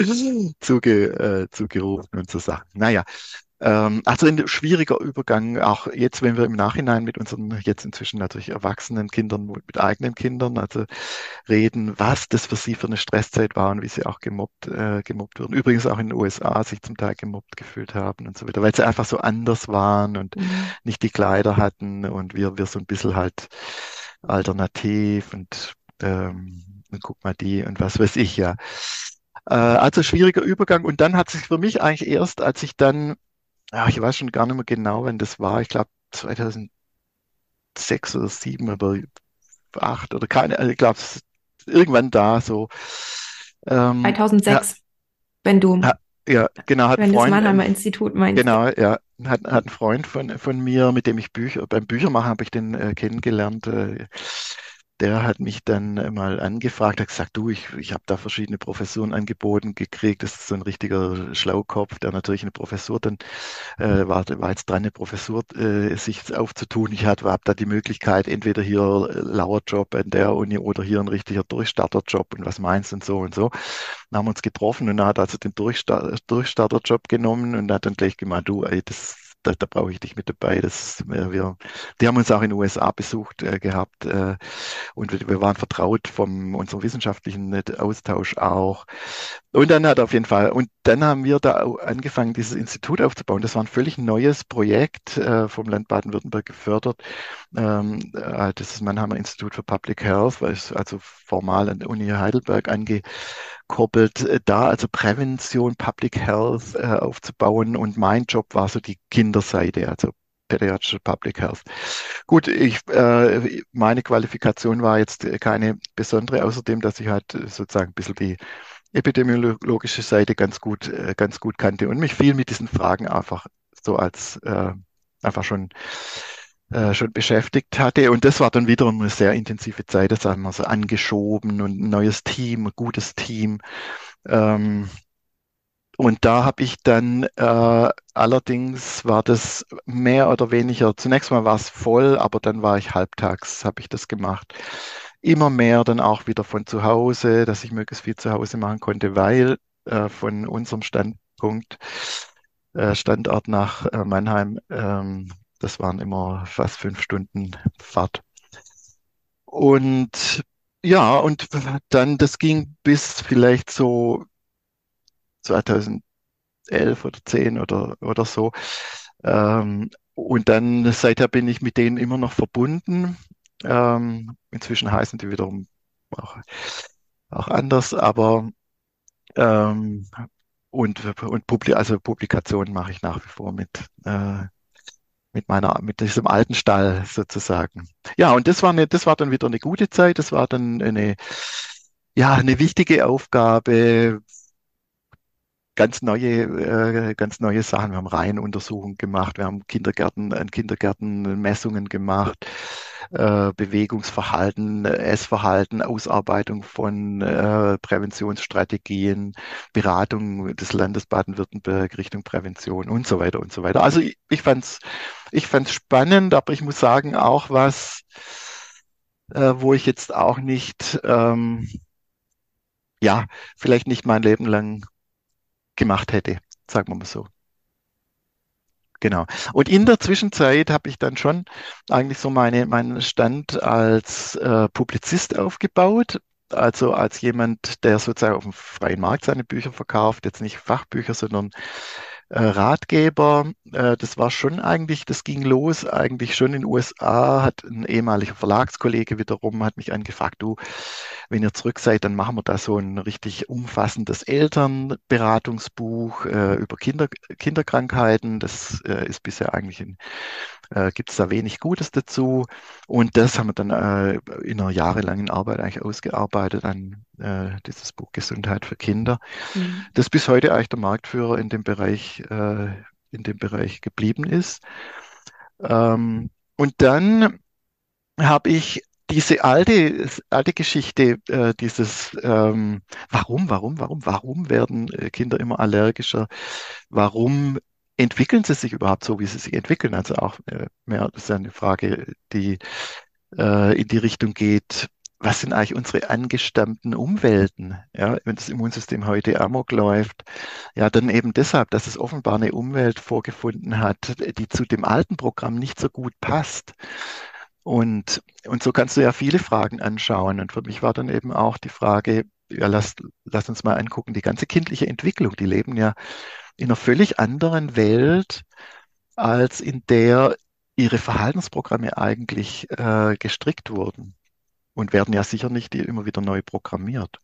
äh, zugerufen und so Sachen. Naja, ähm, also ein schwieriger Übergang, auch jetzt, wenn wir im Nachhinein mit unseren jetzt inzwischen natürlich erwachsenen Kindern, mit eigenen Kindern, also reden, was das für sie für eine Stresszeit war und wie sie auch gemobbt, äh, gemobbt wurden. Übrigens auch in den USA sich zum Teil gemobbt gefühlt haben und so weiter, weil sie einfach so anders waren und mhm. nicht die Kleider hatten und wir, wir so ein bisschen halt alternativ und, ähm, und guck mal die und was weiß ich ja. Äh, also schwieriger Übergang. Und dann hat sich für mich eigentlich erst, als ich dann ja, ich weiß schon gar nicht mehr genau, wann das war. Ich glaube 2006 oder 2007 oder 8 oder keine, also ich glaube irgendwann da so. Ähm, 2006, ja, wenn du. Ja, genau, hat wenn Freund, das Mannheimer Institut meinst. Genau, ja, hat, hat ein Freund von, von mir, mit dem ich Bücher, beim Büchermachen habe ich den äh, kennengelernt. Äh, der hat mich dann mal angefragt, hat gesagt, du, ich, ich habe da verschiedene Professuren angeboten gekriegt. Das ist so ein richtiger Schlaukopf, der natürlich eine Professur dann äh, war, war jetzt dran, eine Professur äh, sich aufzutun. Ich hatte habe da die Möglichkeit, entweder hier Lauerjob an der Uni oder hier ein richtiger Durchstarterjob und was meinst und so und so. Dann haben wir uns getroffen und er hat also den Durchstarterjob genommen und hat dann gleich gemeint, du, ey, das da, da brauche ich dich mit dabei. Das, äh, wir, die haben uns auch in den USA besucht äh, gehabt äh, und wir, wir, waren vertraut von unserem wissenschaftlichen Austausch auch. Und dann hat auf jeden Fall, und dann haben wir da angefangen, dieses Institut aufzubauen. Das war ein völlig neues Projekt äh, vom Land Baden-Württemberg gefördert. Ähm, äh, das ist Mannheimer Institut für Public Health, also formal an der Uni Heidelberg angekoppelt, äh, da also Prävention, Public Health äh, aufzubauen. Und mein Job war so die Kinderseite, also pädiatrische Public Health. Gut, ich, äh, meine Qualifikation war jetzt keine besondere, außerdem, dass ich halt sozusagen ein bisschen die epidemiologische Seite ganz gut, äh, ganz gut kannte und mich viel mit diesen Fragen einfach so als äh, einfach schon äh, schon beschäftigt hatte. Und das war dann wieder eine sehr intensive Zeit. Das haben wir so angeschoben und ein neues Team, ein gutes Team. Ähm, und da habe ich dann äh, allerdings war das mehr oder weniger, zunächst mal war es voll, aber dann war ich halbtags, habe ich das gemacht. Immer mehr dann auch wieder von zu Hause, dass ich möglichst viel zu Hause machen konnte, weil äh, von unserem Standpunkt, äh, Standort nach äh, Mannheim, ähm, das waren immer fast fünf Stunden Fahrt. Und ja, und dann, das ging bis vielleicht so 2011 oder 10 oder, oder so. Ähm, und dann seither bin ich mit denen immer noch verbunden. Ähm, inzwischen heißen die wiederum auch, auch anders, aber ähm, und, und Publi also Publikationen mache ich nach wie vor mit, äh, mit meiner, mit diesem alten Stall sozusagen. Ja, und das war eine, das war dann wieder eine gute Zeit. Das war dann eine, ja, eine wichtige Aufgabe, ganz neue, äh, ganz neue Sachen. Wir haben Reihenuntersuchungen gemacht, wir haben Kindergärten, an Kindergärten Messungen gemacht, äh, Bewegungsverhalten, Essverhalten, Ausarbeitung von äh, Präventionsstrategien, Beratung des Landes Baden-Württemberg Richtung Prävention und so weiter und so weiter. Also ich, ich fand's, ich fand's spannend, aber ich muss sagen auch was, äh, wo ich jetzt auch nicht, ähm, ja, vielleicht nicht mein Leben lang gemacht hätte, sagen wir mal so. Genau. Und in der Zwischenzeit habe ich dann schon eigentlich so meine, meinen Stand als äh, Publizist aufgebaut. Also als jemand, der sozusagen auf dem freien Markt seine Bücher verkauft, jetzt nicht Fachbücher, sondern äh, Ratgeber. Äh, das war schon eigentlich, das ging los eigentlich schon in den USA, hat ein ehemaliger Verlagskollege wiederum, hat mich angefragt, du, wenn ihr zurück seid, dann machen wir da so ein richtig umfassendes Elternberatungsbuch äh, über Kinder, Kinderkrankheiten. Das äh, ist bisher eigentlich in äh, gibt es da wenig Gutes dazu. Und das haben wir dann äh, in einer jahrelangen Arbeit eigentlich ausgearbeitet an äh, dieses Buch Gesundheit für Kinder, mhm. das bis heute eigentlich der Marktführer in dem Bereich, äh, in dem Bereich geblieben ist. Ähm, und dann habe ich diese alte, alte Geschichte, äh, dieses ähm, Warum, warum, warum, warum werden äh, Kinder immer allergischer? Warum entwickeln sie sich überhaupt so, wie sie sich entwickeln? Also auch äh, mehr, das ist eine Frage, die äh, in die Richtung geht, was sind eigentlich unsere angestammten Umwelten? Ja, wenn das Immunsystem heute amok läuft, ja, dann eben deshalb, dass es offenbar eine Umwelt vorgefunden hat, die zu dem alten Programm nicht so gut passt. Und, und so kannst du ja viele Fragen anschauen. Und für mich war dann eben auch die Frage, ja, lass, lass uns mal angucken, die ganze kindliche Entwicklung, die leben ja in einer völlig anderen Welt, als in der ihre Verhaltensprogramme eigentlich äh, gestrickt wurden und werden ja sicher nicht immer wieder neu programmiert.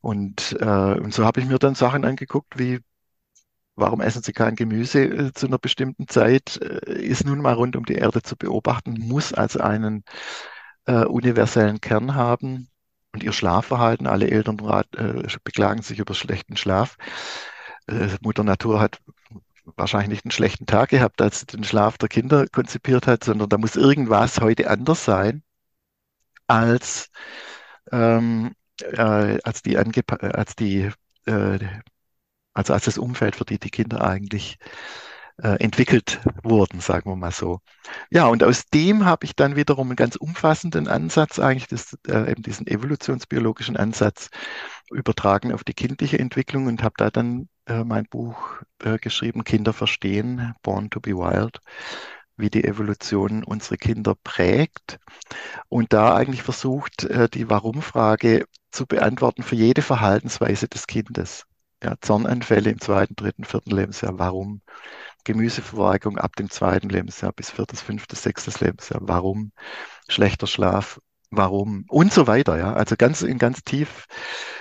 Und, äh, und so habe ich mir dann Sachen angeguckt wie, warum essen Sie kein Gemüse äh, zu einer bestimmten Zeit, äh, ist nun mal rund um die Erde zu beobachten, muss also einen äh, universellen Kern haben. Und ihr Schlafverhalten, alle Eltern äh, beklagen sich über schlechten Schlaf äh, Mutter Natur hat wahrscheinlich nicht einen schlechten Tag gehabt, als sie den Schlaf der Kinder konzipiert hat, sondern da muss irgendwas heute anders sein als, ähm, äh, als die, als die äh, also als das Umfeld, für die die Kinder eigentlich äh, entwickelt wurden, sagen wir mal so. Ja, und aus dem habe ich dann wiederum einen ganz umfassenden Ansatz, eigentlich das, äh, eben diesen evolutionsbiologischen Ansatz übertragen auf die kindliche Entwicklung und habe da dann äh, mein Buch äh, geschrieben, Kinder verstehen, Born to be Wild, wie die Evolution unsere Kinder prägt und da eigentlich versucht, äh, die Warum-Frage zu beantworten für jede Verhaltensweise des Kindes. Ja, Zornanfälle im zweiten, dritten, vierten Lebensjahr, warum? Gemüseverweigerung ab dem zweiten Lebensjahr bis viertes, fünftes, sechstes Lebensjahr, warum? Schlechter Schlaf, warum? Und so weiter, ja. Also ganz in ganz tief,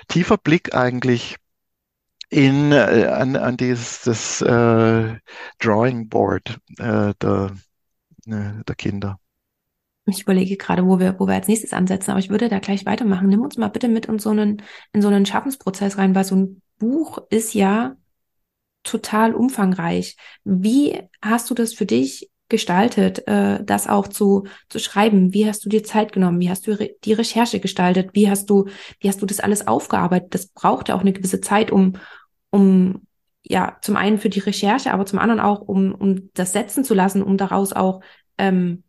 tiefer Blick eigentlich in, äh, an, an dieses das, äh, Drawing Board äh, der, äh, der Kinder. Ich überlege gerade, wo wir, wo wir als nächstes ansetzen, aber ich würde da gleich weitermachen. Nimm uns mal bitte mit in so einen, in so einen Schaffensprozess rein, weil so ein Buch ist ja total umfangreich. Wie hast du das für dich gestaltet, äh, das auch zu, zu schreiben? Wie hast du dir Zeit genommen? Wie hast du re die Recherche gestaltet? Wie hast du, wie hast du das alles aufgearbeitet? Das braucht ja auch eine gewisse Zeit, um, um, ja, zum einen für die Recherche, aber zum anderen auch, um, um das setzen zu lassen, um daraus auch, ähm,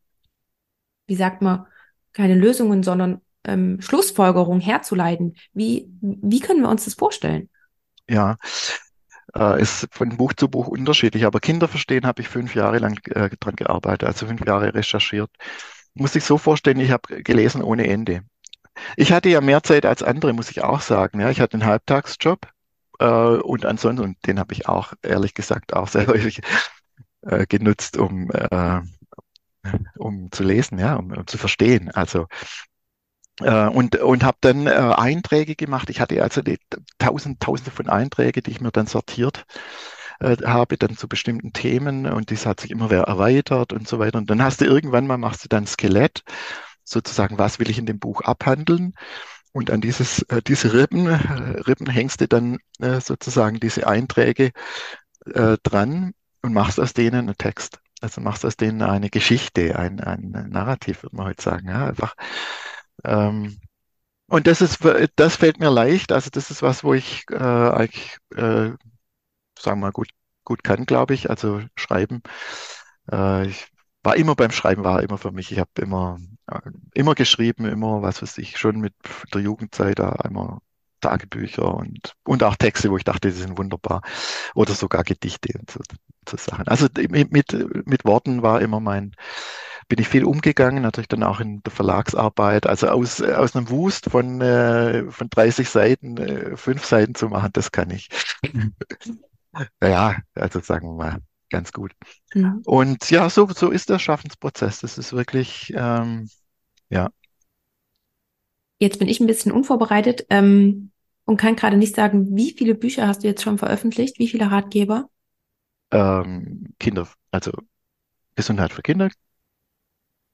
wie sagt man, keine Lösungen, sondern ähm, Schlussfolgerungen herzuleiten. Wie, wie können wir uns das vorstellen? Ja, äh, ist von Buch zu Buch unterschiedlich. Aber Kinder verstehen habe ich fünf Jahre lang äh, dran gearbeitet, also fünf Jahre recherchiert. Muss ich so vorstellen, ich habe gelesen ohne Ende. Ich hatte ja mehr Zeit als andere, muss ich auch sagen. Ja, ich hatte einen Halbtagsjob und ansonsten, und den habe ich auch, ehrlich gesagt, auch sehr häufig äh, genutzt, um, äh, um zu lesen, ja, um, um zu verstehen. Also äh, und und habe dann äh, Einträge gemacht. Ich hatte also die tausend, tausende von Einträgen, die ich mir dann sortiert äh, habe, dann zu bestimmten Themen und das hat sich immer wieder erweitert und so weiter. Und dann hast du irgendwann mal, machst du dann Skelett, sozusagen, was will ich in dem Buch abhandeln? Und an dieses, äh, diese Rippen, äh, Rippen hängst du dann äh, sozusagen diese Einträge äh, dran und machst aus denen einen Text. Also machst aus denen eine Geschichte, ein, ein Narrativ, würde man heute sagen. Ja, einfach ähm, und das ist, das fällt mir leicht. Also das ist was, wo ich äh, eigentlich, äh, sagen wir mal, gut, gut kann, glaube ich. Also schreiben. Ich war immer beim Schreiben, war immer für mich. Ich habe immer, immer geschrieben, immer, was weiß ich, schon mit der Jugendzeit da immer Tagebücher und, und auch Texte, wo ich dachte, die sind wunderbar. Oder sogar Gedichte und so, so Sachen. Also mit, mit, mit Worten war immer mein, bin ich viel umgegangen, natürlich dann auch in der Verlagsarbeit. Also aus, aus einem Wust von, äh, von 30 Seiten, äh, fünf Seiten zu machen, das kann ich. ja, also sagen wir mal, ganz gut. Mhm. Und ja, so, so ist der Schaffensprozess. Das ist wirklich, ähm, ja. Jetzt bin ich ein bisschen unvorbereitet ähm, und kann gerade nicht sagen, wie viele Bücher hast du jetzt schon veröffentlicht? Wie viele Ratgeber? Ähm, Kinder, also Gesundheit für Kinder,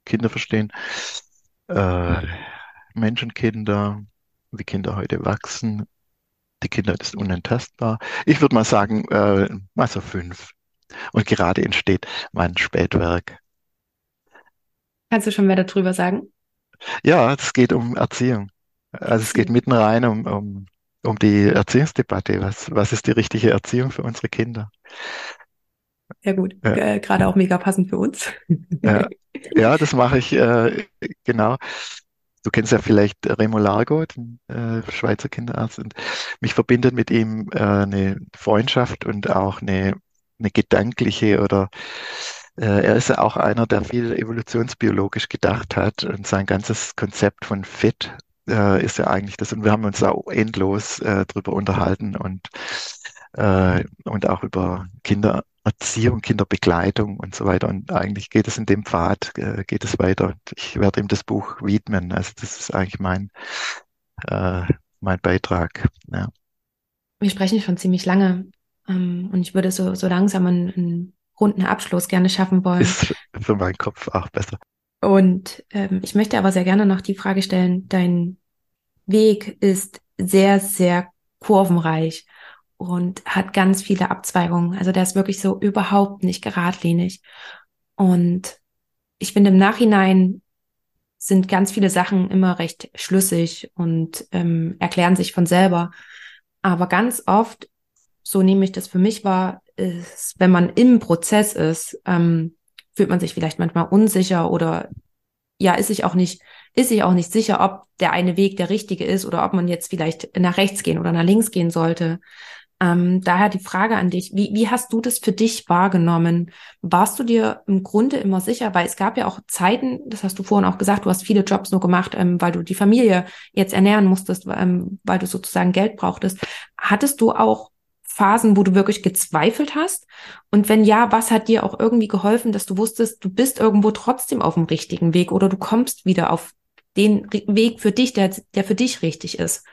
Kinder verstehen, äh, Menschenkinder, wie Kinder heute wachsen. Die Kinder ist unentastbar. Ich würde mal sagen, äh, also fünf. Und gerade entsteht mein Spätwerk. Kannst du schon mehr darüber sagen? Ja, es geht um Erziehung. Also es geht mitten rein um, um, um die Erziehungsdebatte. Was, was ist die richtige Erziehung für unsere Kinder? Ja gut, ja. Äh, gerade auch mega passend für uns. Ja, ja das mache ich äh, genau. Du kennst ja vielleicht Remo Largo, den äh, Schweizer Kinderarzt. Und mich verbindet mit ihm äh, eine Freundschaft und auch eine, eine gedankliche oder äh, er ist ja auch einer, der viel evolutionsbiologisch gedacht hat und sein ganzes Konzept von Fit äh, ist ja eigentlich das. Und wir haben uns auch endlos äh, darüber unterhalten und, äh, und auch über Kinder, Erziehung, Kinderbegleitung und so weiter. Und eigentlich geht es in dem Pfad, äh, geht es weiter. Und ich werde ihm das Buch widmen. Also das ist eigentlich mein, äh, mein Beitrag. Ja. Wir sprechen schon ziemlich lange. Ähm, und ich würde so, so langsam einen, einen runden Abschluss gerne schaffen wollen. Ist für meinen Kopf auch besser. Und ähm, ich möchte aber sehr gerne noch die Frage stellen, dein Weg ist sehr, sehr kurvenreich und hat ganz viele Abzweigungen. Also der ist wirklich so überhaupt nicht geradlinig. Und ich finde im Nachhinein sind ganz viele Sachen immer recht schlüssig und ähm, erklären sich von selber. Aber ganz oft, so nehme ich das für mich wahr, ist, wenn man im Prozess ist, ähm, fühlt man sich vielleicht manchmal unsicher oder ja, ist sich auch nicht, ist sich auch nicht sicher, ob der eine Weg der richtige ist oder ob man jetzt vielleicht nach rechts gehen oder nach links gehen sollte. Ähm, daher die Frage an dich, wie, wie hast du das für dich wahrgenommen? Warst du dir im Grunde immer sicher? Weil es gab ja auch Zeiten, das hast du vorhin auch gesagt, du hast viele Jobs nur gemacht, ähm, weil du die Familie jetzt ernähren musstest, ähm, weil du sozusagen Geld brauchtest. Hattest du auch Phasen, wo du wirklich gezweifelt hast? Und wenn ja, was hat dir auch irgendwie geholfen, dass du wusstest, du bist irgendwo trotzdem auf dem richtigen Weg oder du kommst wieder auf den Weg für dich, der, der für dich richtig ist?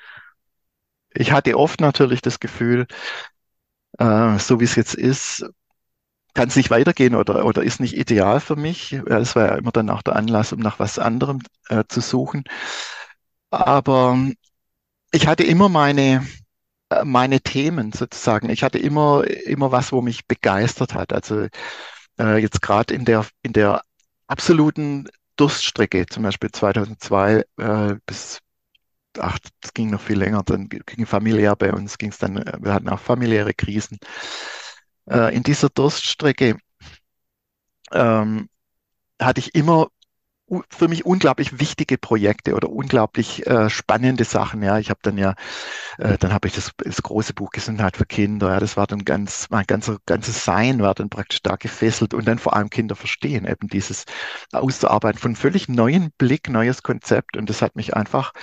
Ich hatte oft natürlich das Gefühl, äh, so wie es jetzt ist, kann es nicht weitergehen oder, oder ist nicht ideal für mich. Es war ja immer dann auch der Anlass, um nach was anderem äh, zu suchen. Aber ich hatte immer meine, meine Themen sozusagen. Ich hatte immer, immer was, wo mich begeistert hat. Also äh, jetzt gerade in der, in der absoluten Durststrecke, zum Beispiel 2002 äh, bis ach, das ging noch viel länger, dann ging familiär bei uns, ging es dann, äh, wir hatten auch familiäre Krisen. Äh, in dieser Durststrecke ähm, hatte ich immer für mich unglaublich wichtige Projekte oder unglaublich äh, spannende Sachen. Ja, ich habe dann ja, äh, dann habe ich das, das große Buch Gesundheit für Kinder. Ja, das war dann ganz, mein ganzer, ganzes Sein war dann praktisch da gefesselt und dann vor allem Kinder verstehen, eben dieses auszuarbeiten von völlig neuen Blick, neues Konzept und das hat mich einfach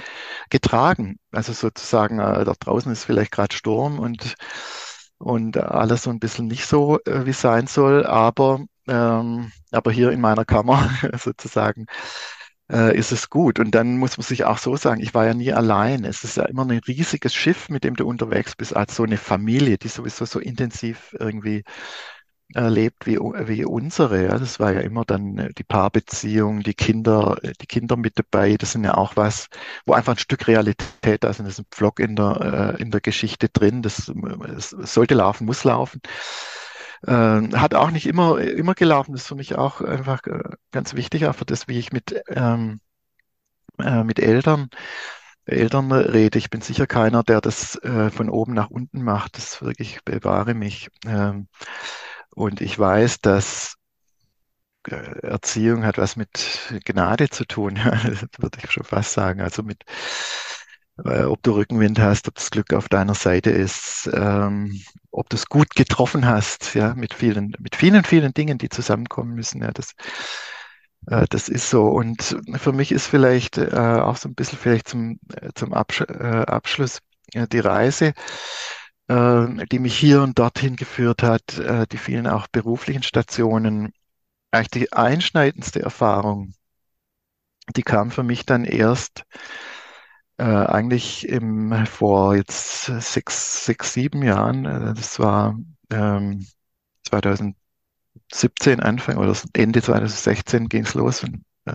getragen. Also sozusagen, äh, da draußen ist vielleicht gerade Sturm und und alles so ein bisschen nicht so, äh, wie es sein soll, aber ähm, aber hier in meiner Kammer sozusagen äh, ist es gut. Und dann muss man sich auch so sagen, ich war ja nie allein. Es ist ja immer ein riesiges Schiff, mit dem du unterwegs bist, als so eine Familie, die sowieso so intensiv irgendwie erlebt wie, wie unsere. Ja. Das war ja immer dann äh, die Paarbeziehung, die Kinder, äh, die Kinder mit dabei. Das sind ja auch was, wo einfach ein Stück Realität da ist. Das ist ein Pflock in der, äh, in der Geschichte drin. Das, das sollte laufen, muss laufen. Äh, hat auch nicht immer, immer gelaufen. Das ist für mich auch einfach äh, ganz wichtig, für das, wie ich mit, ähm, äh, mit Eltern, Eltern rede. Ich bin sicher keiner, der das äh, von oben nach unten macht. Das wirklich bewahre mich. Ähm, und ich weiß, dass äh, Erziehung hat was mit Gnade zu tun, würde ich schon fast sagen. Also mit äh, ob du Rückenwind hast, ob das Glück auf deiner Seite ist, ähm, ob du es gut getroffen hast, ja, mit vielen, mit vielen, vielen Dingen, die zusammenkommen müssen. Ja, das, äh, das ist so. Und für mich ist vielleicht äh, auch so ein bisschen vielleicht zum, äh, zum Absch äh, Abschluss äh, die Reise, die mich hier und dorthin geführt hat, die vielen auch beruflichen Stationen. Eigentlich die einschneidendste Erfahrung, die kam für mich dann erst äh, eigentlich im, vor jetzt sechs, sechs, sieben Jahren, äh, das war ähm, 2017 Anfang oder Ende 2016 ging es los, und, äh,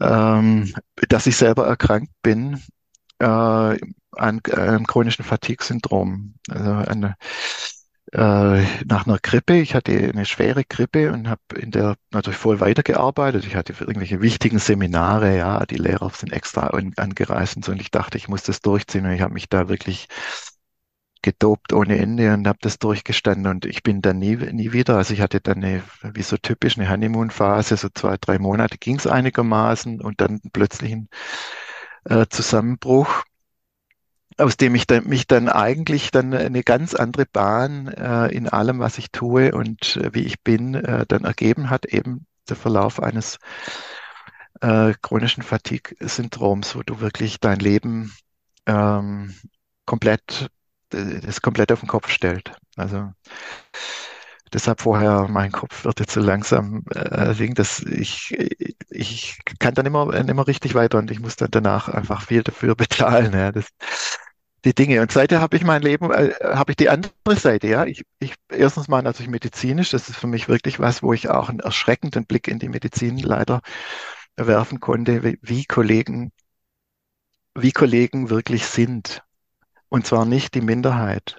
ähm, dass ich selber erkrankt bin äh, an einem chronischen Fatigue-Syndrom. Also eine, äh, nach einer Grippe. Ich hatte eine schwere Grippe und habe in der natürlich voll weitergearbeitet. Ich hatte für irgendwelche wichtigen Seminare, ja, die Lehrer sind extra angereist und so. Und ich dachte, ich muss das durchziehen. Und ich habe mich da wirklich gedopt ohne Ende und habe das durchgestanden. Und ich bin dann nie, nie wieder. Also ich hatte dann eine, wie so typisch, eine Honeymoon-Phase, so zwei, drei Monate ging es einigermaßen und dann plötzlich ein äh, Zusammenbruch aus dem ich dann, mich dann eigentlich dann eine ganz andere Bahn äh, in allem, was ich tue und äh, wie ich bin, äh, dann ergeben hat, eben der Verlauf eines äh, chronischen Fatigue-Syndroms, wo du wirklich dein Leben ähm, komplett, das komplett auf den Kopf stellt. Also deshalb vorher, mein Kopf wird jetzt so langsam äh, dass ich, ich kann dann immer, immer richtig weiter und ich muss dann danach einfach viel dafür bezahlen. Ja. Das, die Dinge. Und seither habe ich mein Leben, äh, habe ich die andere Seite, ja. Ich, ich erstens mal natürlich medizinisch, das ist für mich wirklich was, wo ich auch einen erschreckenden Blick in die Medizin leider werfen konnte, wie, wie Kollegen, wie Kollegen wirklich sind. Und zwar nicht die Minderheit.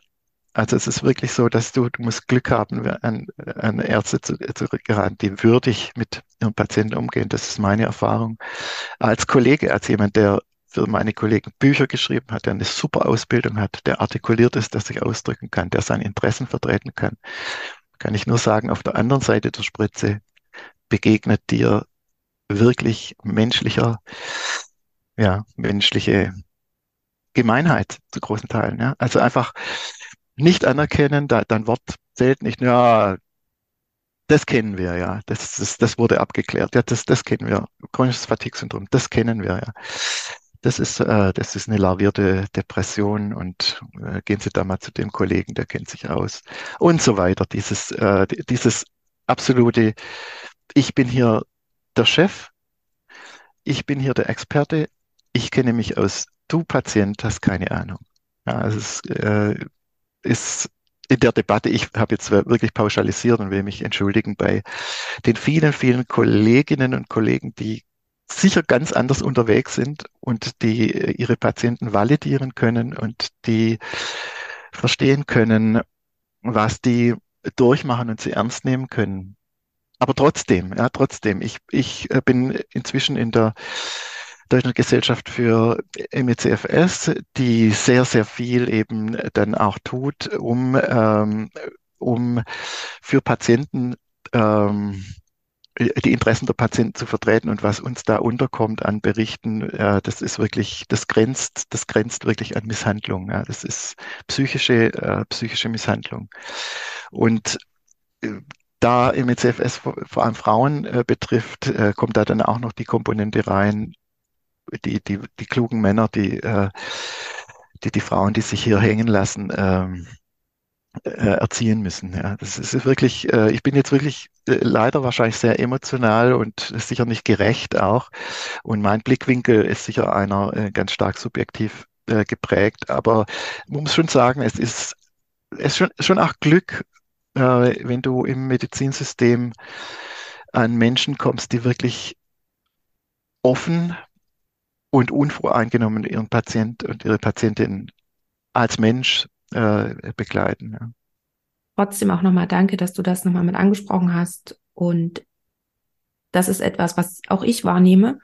Also es ist wirklich so, dass du, du musst Glück haben, an, an Ärzte zu, zu geraten, die würdig mit ihren Patienten umgehen. Das ist meine Erfahrung als Kollege, als jemand, der für meine Kollegen Bücher geschrieben hat, der eine super Ausbildung hat, der artikuliert ist, der sich ausdrücken kann, der seine Interessen vertreten kann, kann ich nur sagen, auf der anderen Seite der Spritze begegnet dir wirklich menschlicher, ja, menschliche Gemeinheit zu großen Teilen. Ja? Also einfach nicht anerkennen, da, dein Wort zählt nicht, ja, das kennen wir ja, das, das, das wurde abgeklärt, ja, das, das kennen wir, chronisches Fatigue-Syndrom, das kennen wir ja. Das ist, äh, das ist eine larvierte Depression und äh, gehen Sie da mal zu dem Kollegen, der kennt sich aus und so weiter. Dieses, äh, dieses absolute, ich bin hier der Chef, ich bin hier der Experte, ich kenne mich aus, du Patient hast keine Ahnung. Ja, also es äh, ist in der Debatte, ich habe jetzt wirklich pauschalisiert und will mich entschuldigen bei den vielen, vielen Kolleginnen und Kollegen, die sicher ganz anders unterwegs sind und die äh, ihre Patienten validieren können und die verstehen können, was die durchmachen und sie ernst nehmen können. Aber trotzdem, ja, trotzdem, ich, ich äh, bin inzwischen in der Deutschen Gesellschaft für MECFS, die sehr, sehr viel eben dann auch tut, um, ähm, um für Patienten ähm, die Interessen der Patienten zu vertreten und was uns da unterkommt an Berichten, äh, das ist wirklich, das grenzt, das grenzt wirklich an Misshandlung. Ja. Das ist psychische, äh, psychische Misshandlung. Und äh, da im ECFS vor allem Frauen äh, betrifft, äh, kommt da dann auch noch die Komponente rein, die, die, die klugen Männer, die, äh, die, die Frauen, die sich hier hängen lassen, ähm, äh, erziehen müssen. Ja, das ist wirklich, äh, ich bin jetzt wirklich äh, leider wahrscheinlich sehr emotional und sicher nicht gerecht auch. Und mein Blickwinkel ist sicher einer äh, ganz stark subjektiv äh, geprägt. Aber man muss schon sagen, es ist, es ist schon, schon auch Glück, äh, wenn du im Medizinsystem an Menschen kommst, die wirklich offen und unvoreingenommen ihren Patient und ihre Patientin als Mensch begleiten. Ja. Trotzdem auch nochmal danke, dass du das nochmal mit angesprochen hast. Und das ist etwas, was auch ich wahrnehme.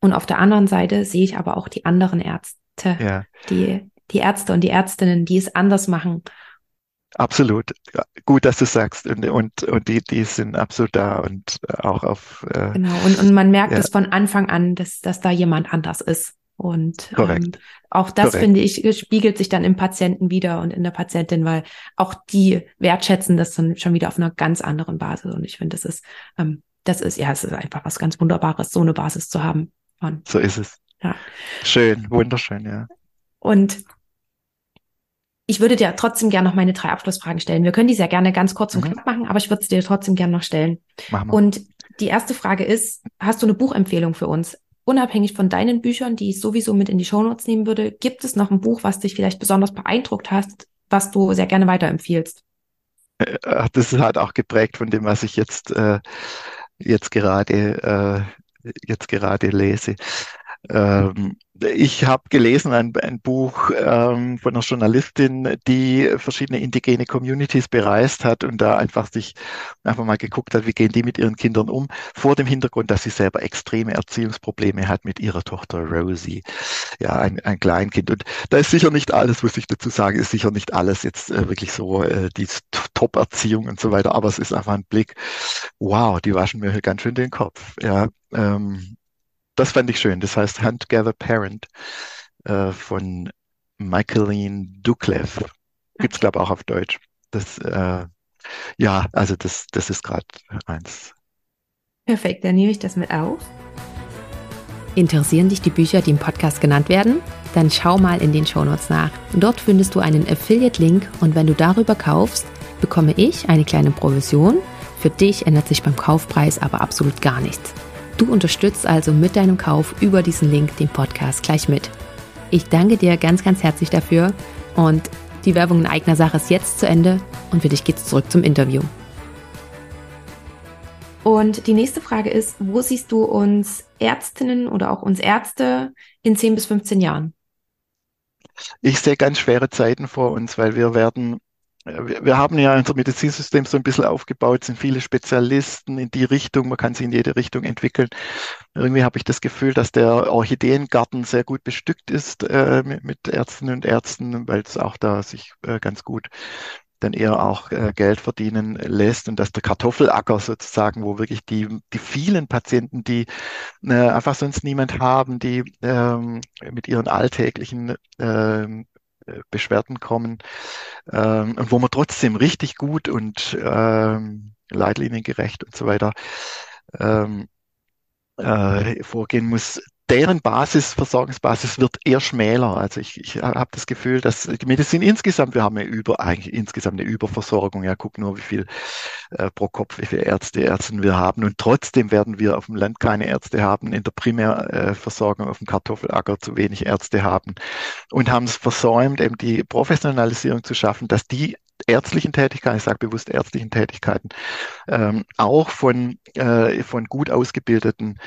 Und auf der anderen Seite sehe ich aber auch die anderen Ärzte, ja. die, die Ärzte und die Ärztinnen, die es anders machen. Absolut. Gut, dass du sagst. Und, und, und die, die sind absolut da und auch auf. Äh, genau. Und, und man merkt ja. es von Anfang an, dass, dass da jemand anders ist. Und ähm, auch das, Korrekt. finde ich, spiegelt sich dann im Patienten wieder und in der Patientin, weil auch die wertschätzen das dann schon wieder auf einer ganz anderen Basis. Und ich finde, das ist, ähm, das ist, ja, es ist einfach was ganz Wunderbares, so eine Basis zu haben. Von, so ist es. Ja. Schön, wunderschön, ja. Und ich würde dir trotzdem gerne noch meine drei Abschlussfragen stellen. Wir können die sehr gerne ganz kurz und mhm. knapp machen, aber ich würde es dir trotzdem gerne noch stellen. Machen wir. Und die erste Frage ist, hast du eine Buchempfehlung für uns? Unabhängig von deinen Büchern, die ich sowieso mit in die Shownotes nehmen würde, gibt es noch ein Buch, was dich vielleicht besonders beeindruckt hast, was du sehr gerne weiterempfiehlst? Äh, das ist halt auch geprägt von dem, was ich jetzt, äh, jetzt gerade, äh, jetzt gerade lese. Ähm, ich habe gelesen ein, ein Buch ähm, von einer Journalistin, die verschiedene indigene Communities bereist hat und da einfach sich einfach mal geguckt hat, wie gehen die mit ihren Kindern um, vor dem Hintergrund, dass sie selber extreme Erziehungsprobleme hat mit ihrer Tochter Rosie, ja, ein, ein Kleinkind. Und da ist sicher nicht alles, muss ich dazu sagen, ist sicher nicht alles jetzt äh, wirklich so äh, die Top-Erziehung und so weiter, aber es ist einfach ein Blick, wow, die waschen mir ganz schön den Kopf. Ja, ähm, das fand ich schön. Das heißt Hunt Gather Parent äh, von Michaeline Duklev. Gibt's glaube auch auf Deutsch. Das, äh, ja, also das, das ist gerade eins. Perfekt, dann nehme ich das mit auf. Interessieren dich die Bücher, die im Podcast genannt werden? Dann schau mal in den Shownotes nach. Dort findest du einen Affiliate-Link und wenn du darüber kaufst, bekomme ich eine kleine Provision. Für dich ändert sich beim Kaufpreis aber absolut gar nichts. Du unterstützt also mit deinem Kauf über diesen Link den Podcast gleich mit. Ich danke dir ganz, ganz herzlich dafür und die Werbung in eigener Sache ist jetzt zu Ende und für dich geht's zurück zum Interview. Und die nächste Frage ist, wo siehst du uns Ärztinnen oder auch uns Ärzte in 10 bis 15 Jahren? Ich sehe ganz schwere Zeiten vor uns, weil wir werden wir haben ja unser Medizinsystem so ein bisschen aufgebaut, sind viele Spezialisten in die Richtung, man kann sie in jede Richtung entwickeln. Irgendwie habe ich das Gefühl, dass der Orchideengarten sehr gut bestückt ist äh, mit, mit, Ärztinnen und Ärzten, weil es auch da sich äh, ganz gut dann eher auch äh, Geld verdienen lässt und dass der Kartoffelacker sozusagen, wo wirklich die, die vielen Patienten, die äh, einfach sonst niemand haben, die ähm, mit ihren alltäglichen ähm, Beschwerden kommen ähm, und wo man trotzdem richtig gut und ähm, leitliniengerecht und so weiter ähm, äh, vorgehen muss, deren Basis, Versorgungsbasis wird eher schmäler. Also ich, ich habe das Gefühl, dass die Medizin insgesamt, wir haben ja über, eigentlich insgesamt eine Überversorgung. Ja, guck nur, wie viel äh, pro Kopf, wie viele Ärzte, Ärzte wir haben. Und trotzdem werden wir auf dem Land keine Ärzte haben, in der Primärversorgung auf dem Kartoffelacker zu wenig Ärzte haben und haben es versäumt, eben die Professionalisierung zu schaffen, dass die ärztlichen Tätigkeiten, ich sage bewusst ärztlichen Tätigkeiten, ähm, auch von, äh, von gut ausgebildeten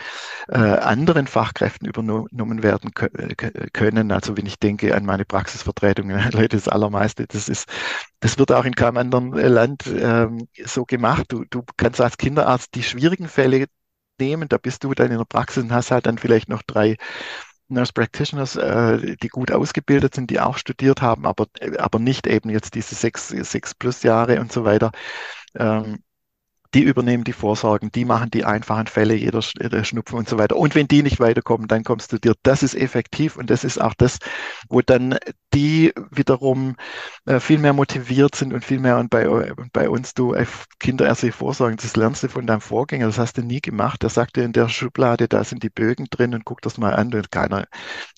äh, anderen Fachkräften übernommen werden können. Also wenn ich denke an meine Praxisvertretung, Leute, das Allermeiste, das ist, das wird auch in keinem anderen Land ähm, so gemacht. Du, du kannst als Kinderarzt die schwierigen Fälle nehmen, da bist du dann in der Praxis und hast halt dann vielleicht noch drei Nurse Practitioners, äh, die gut ausgebildet sind, die auch studiert haben, aber, aber nicht eben jetzt diese sechs, sechs plus Jahre und so weiter. Ähm, die übernehmen die Vorsorgen, die machen die einfachen Fälle, jeder, jeder Schnupfen und so weiter. Und wenn die nicht weiterkommen, dann kommst du dir. Das ist effektiv und das ist auch das, wo dann die wiederum äh, viel mehr motiviert sind und viel mehr und bei, bei uns du äh, kinderärztliche Vorsorgen, das lernst du von deinem Vorgänger, das hast du nie gemacht. Der sagte in der Schublade, da sind die Bögen drin und guck das mal an und keiner,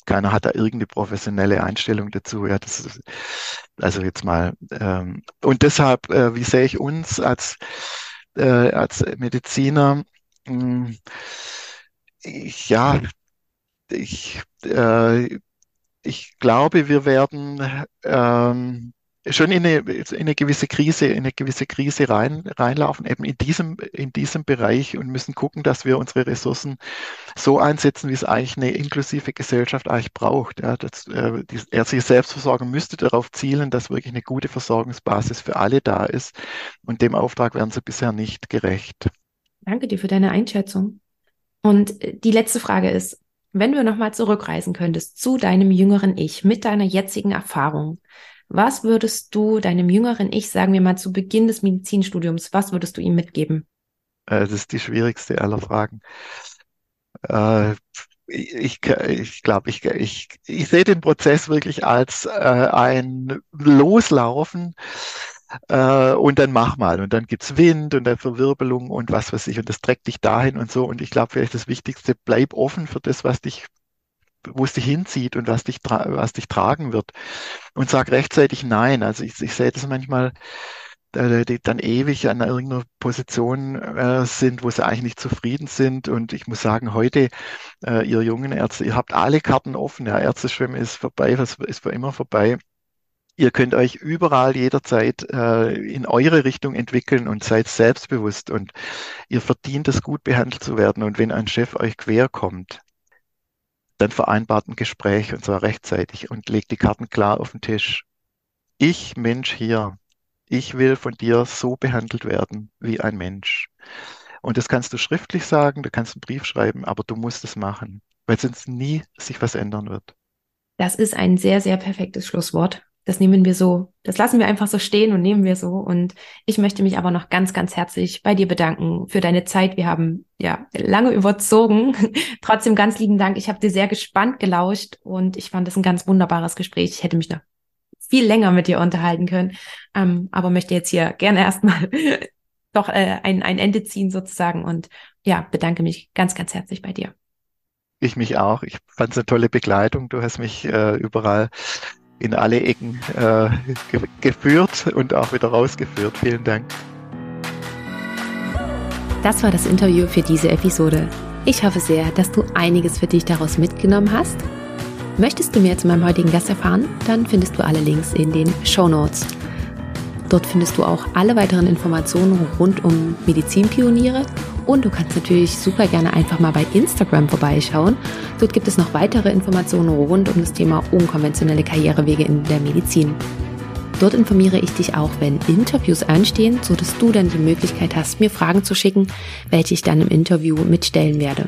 keiner hat da irgendeine professionelle Einstellung dazu. Ja, das ist, also jetzt mal, ähm, und deshalb, äh, wie sehe ich uns als äh, als Mediziner, mh, hm, ich, ja, ich, äh, ich glaube, wir werden ähm, schon in eine, in eine gewisse Krise, in eine gewisse Krise rein, reinlaufen, eben in diesem, in diesem Bereich und müssen gucken, dass wir unsere Ressourcen so einsetzen, wie es eigentlich eine inklusive Gesellschaft eigentlich braucht. Ja, das, äh, die ärztliche Selbstversorgung müsste darauf zielen, dass wirklich eine gute Versorgungsbasis für alle da ist. Und dem Auftrag werden sie bisher nicht gerecht. Danke dir für deine Einschätzung. Und äh, die letzte Frage ist, wenn du nochmal zurückreisen könntest zu deinem jüngeren Ich mit deiner jetzigen Erfahrung, was würdest du deinem jüngeren Ich, sagen wir mal zu Beginn des Medizinstudiums, was würdest du ihm mitgeben? Äh, das ist die schwierigste aller Fragen. Äh, ich, ich glaube, ich, ich, ich sehe den Prozess wirklich als äh, ein Loslaufen äh, und dann mach mal und dann gibt's Wind und dann Verwirbelung und was weiß ich und das trägt dich dahin und so und ich glaube vielleicht das Wichtigste, bleib offen für das, was dich wo es dich hinzieht und was dich, was dich tragen wird. Und sag rechtzeitig Nein. Also ich, ich sehe das manchmal, äh, die dann ewig an irgendeiner Position äh, sind, wo sie eigentlich nicht zufrieden sind. Und ich muss sagen, heute, äh, ihr jungen Ärzte, ihr habt alle Karten offen. Ja, Ärzteschwimmen ist vorbei, das ist für immer vorbei. Ihr könnt euch überall jederzeit äh, in eure Richtung entwickeln und seid selbstbewusst und ihr verdient es, gut behandelt zu werden. Und wenn ein Chef euch quer kommt, dann vereinbart ein Gespräch und zwar rechtzeitig und legt die Karten klar auf den Tisch. Ich, Mensch hier, ich will von dir so behandelt werden wie ein Mensch. Und das kannst du schriftlich sagen, du kannst einen Brief schreiben, aber du musst es machen, weil sonst nie sich was ändern wird. Das ist ein sehr, sehr perfektes Schlusswort das nehmen wir so, das lassen wir einfach so stehen und nehmen wir so. Und ich möchte mich aber noch ganz, ganz herzlich bei dir bedanken für deine Zeit. Wir haben ja lange überzogen. Trotzdem ganz lieben Dank. Ich habe dir sehr gespannt gelauscht und ich fand das ein ganz wunderbares Gespräch. Ich hätte mich noch viel länger mit dir unterhalten können, ähm, aber möchte jetzt hier gerne erstmal doch äh, ein, ein Ende ziehen sozusagen und ja, bedanke mich ganz, ganz herzlich bei dir. Ich mich auch. Ich fand es eine tolle Begleitung. Du hast mich äh, überall in alle Ecken äh, ge geführt und auch wieder rausgeführt. Vielen Dank. Das war das Interview für diese Episode. Ich hoffe sehr, dass du einiges für dich daraus mitgenommen hast. Möchtest du mehr zu meinem heutigen Gast erfahren? Dann findest du alle Links in den Show Notes. Dort findest du auch alle weiteren Informationen rund um Medizinpioniere und du kannst natürlich super gerne einfach mal bei Instagram vorbeischauen. Dort gibt es noch weitere Informationen rund um das Thema unkonventionelle Karrierewege in der Medizin. Dort informiere ich dich auch, wenn Interviews anstehen, sodass du dann die Möglichkeit hast, mir Fragen zu schicken, welche ich dann im Interview mitstellen werde.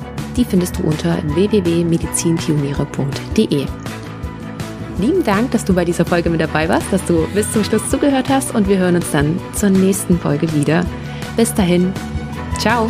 Die findest du unter www.medizinpioniere.de. Lieben Dank, dass du bei dieser Folge mit dabei warst, dass du bis zum Schluss zugehört hast und wir hören uns dann zur nächsten Folge wieder. Bis dahin, ciao!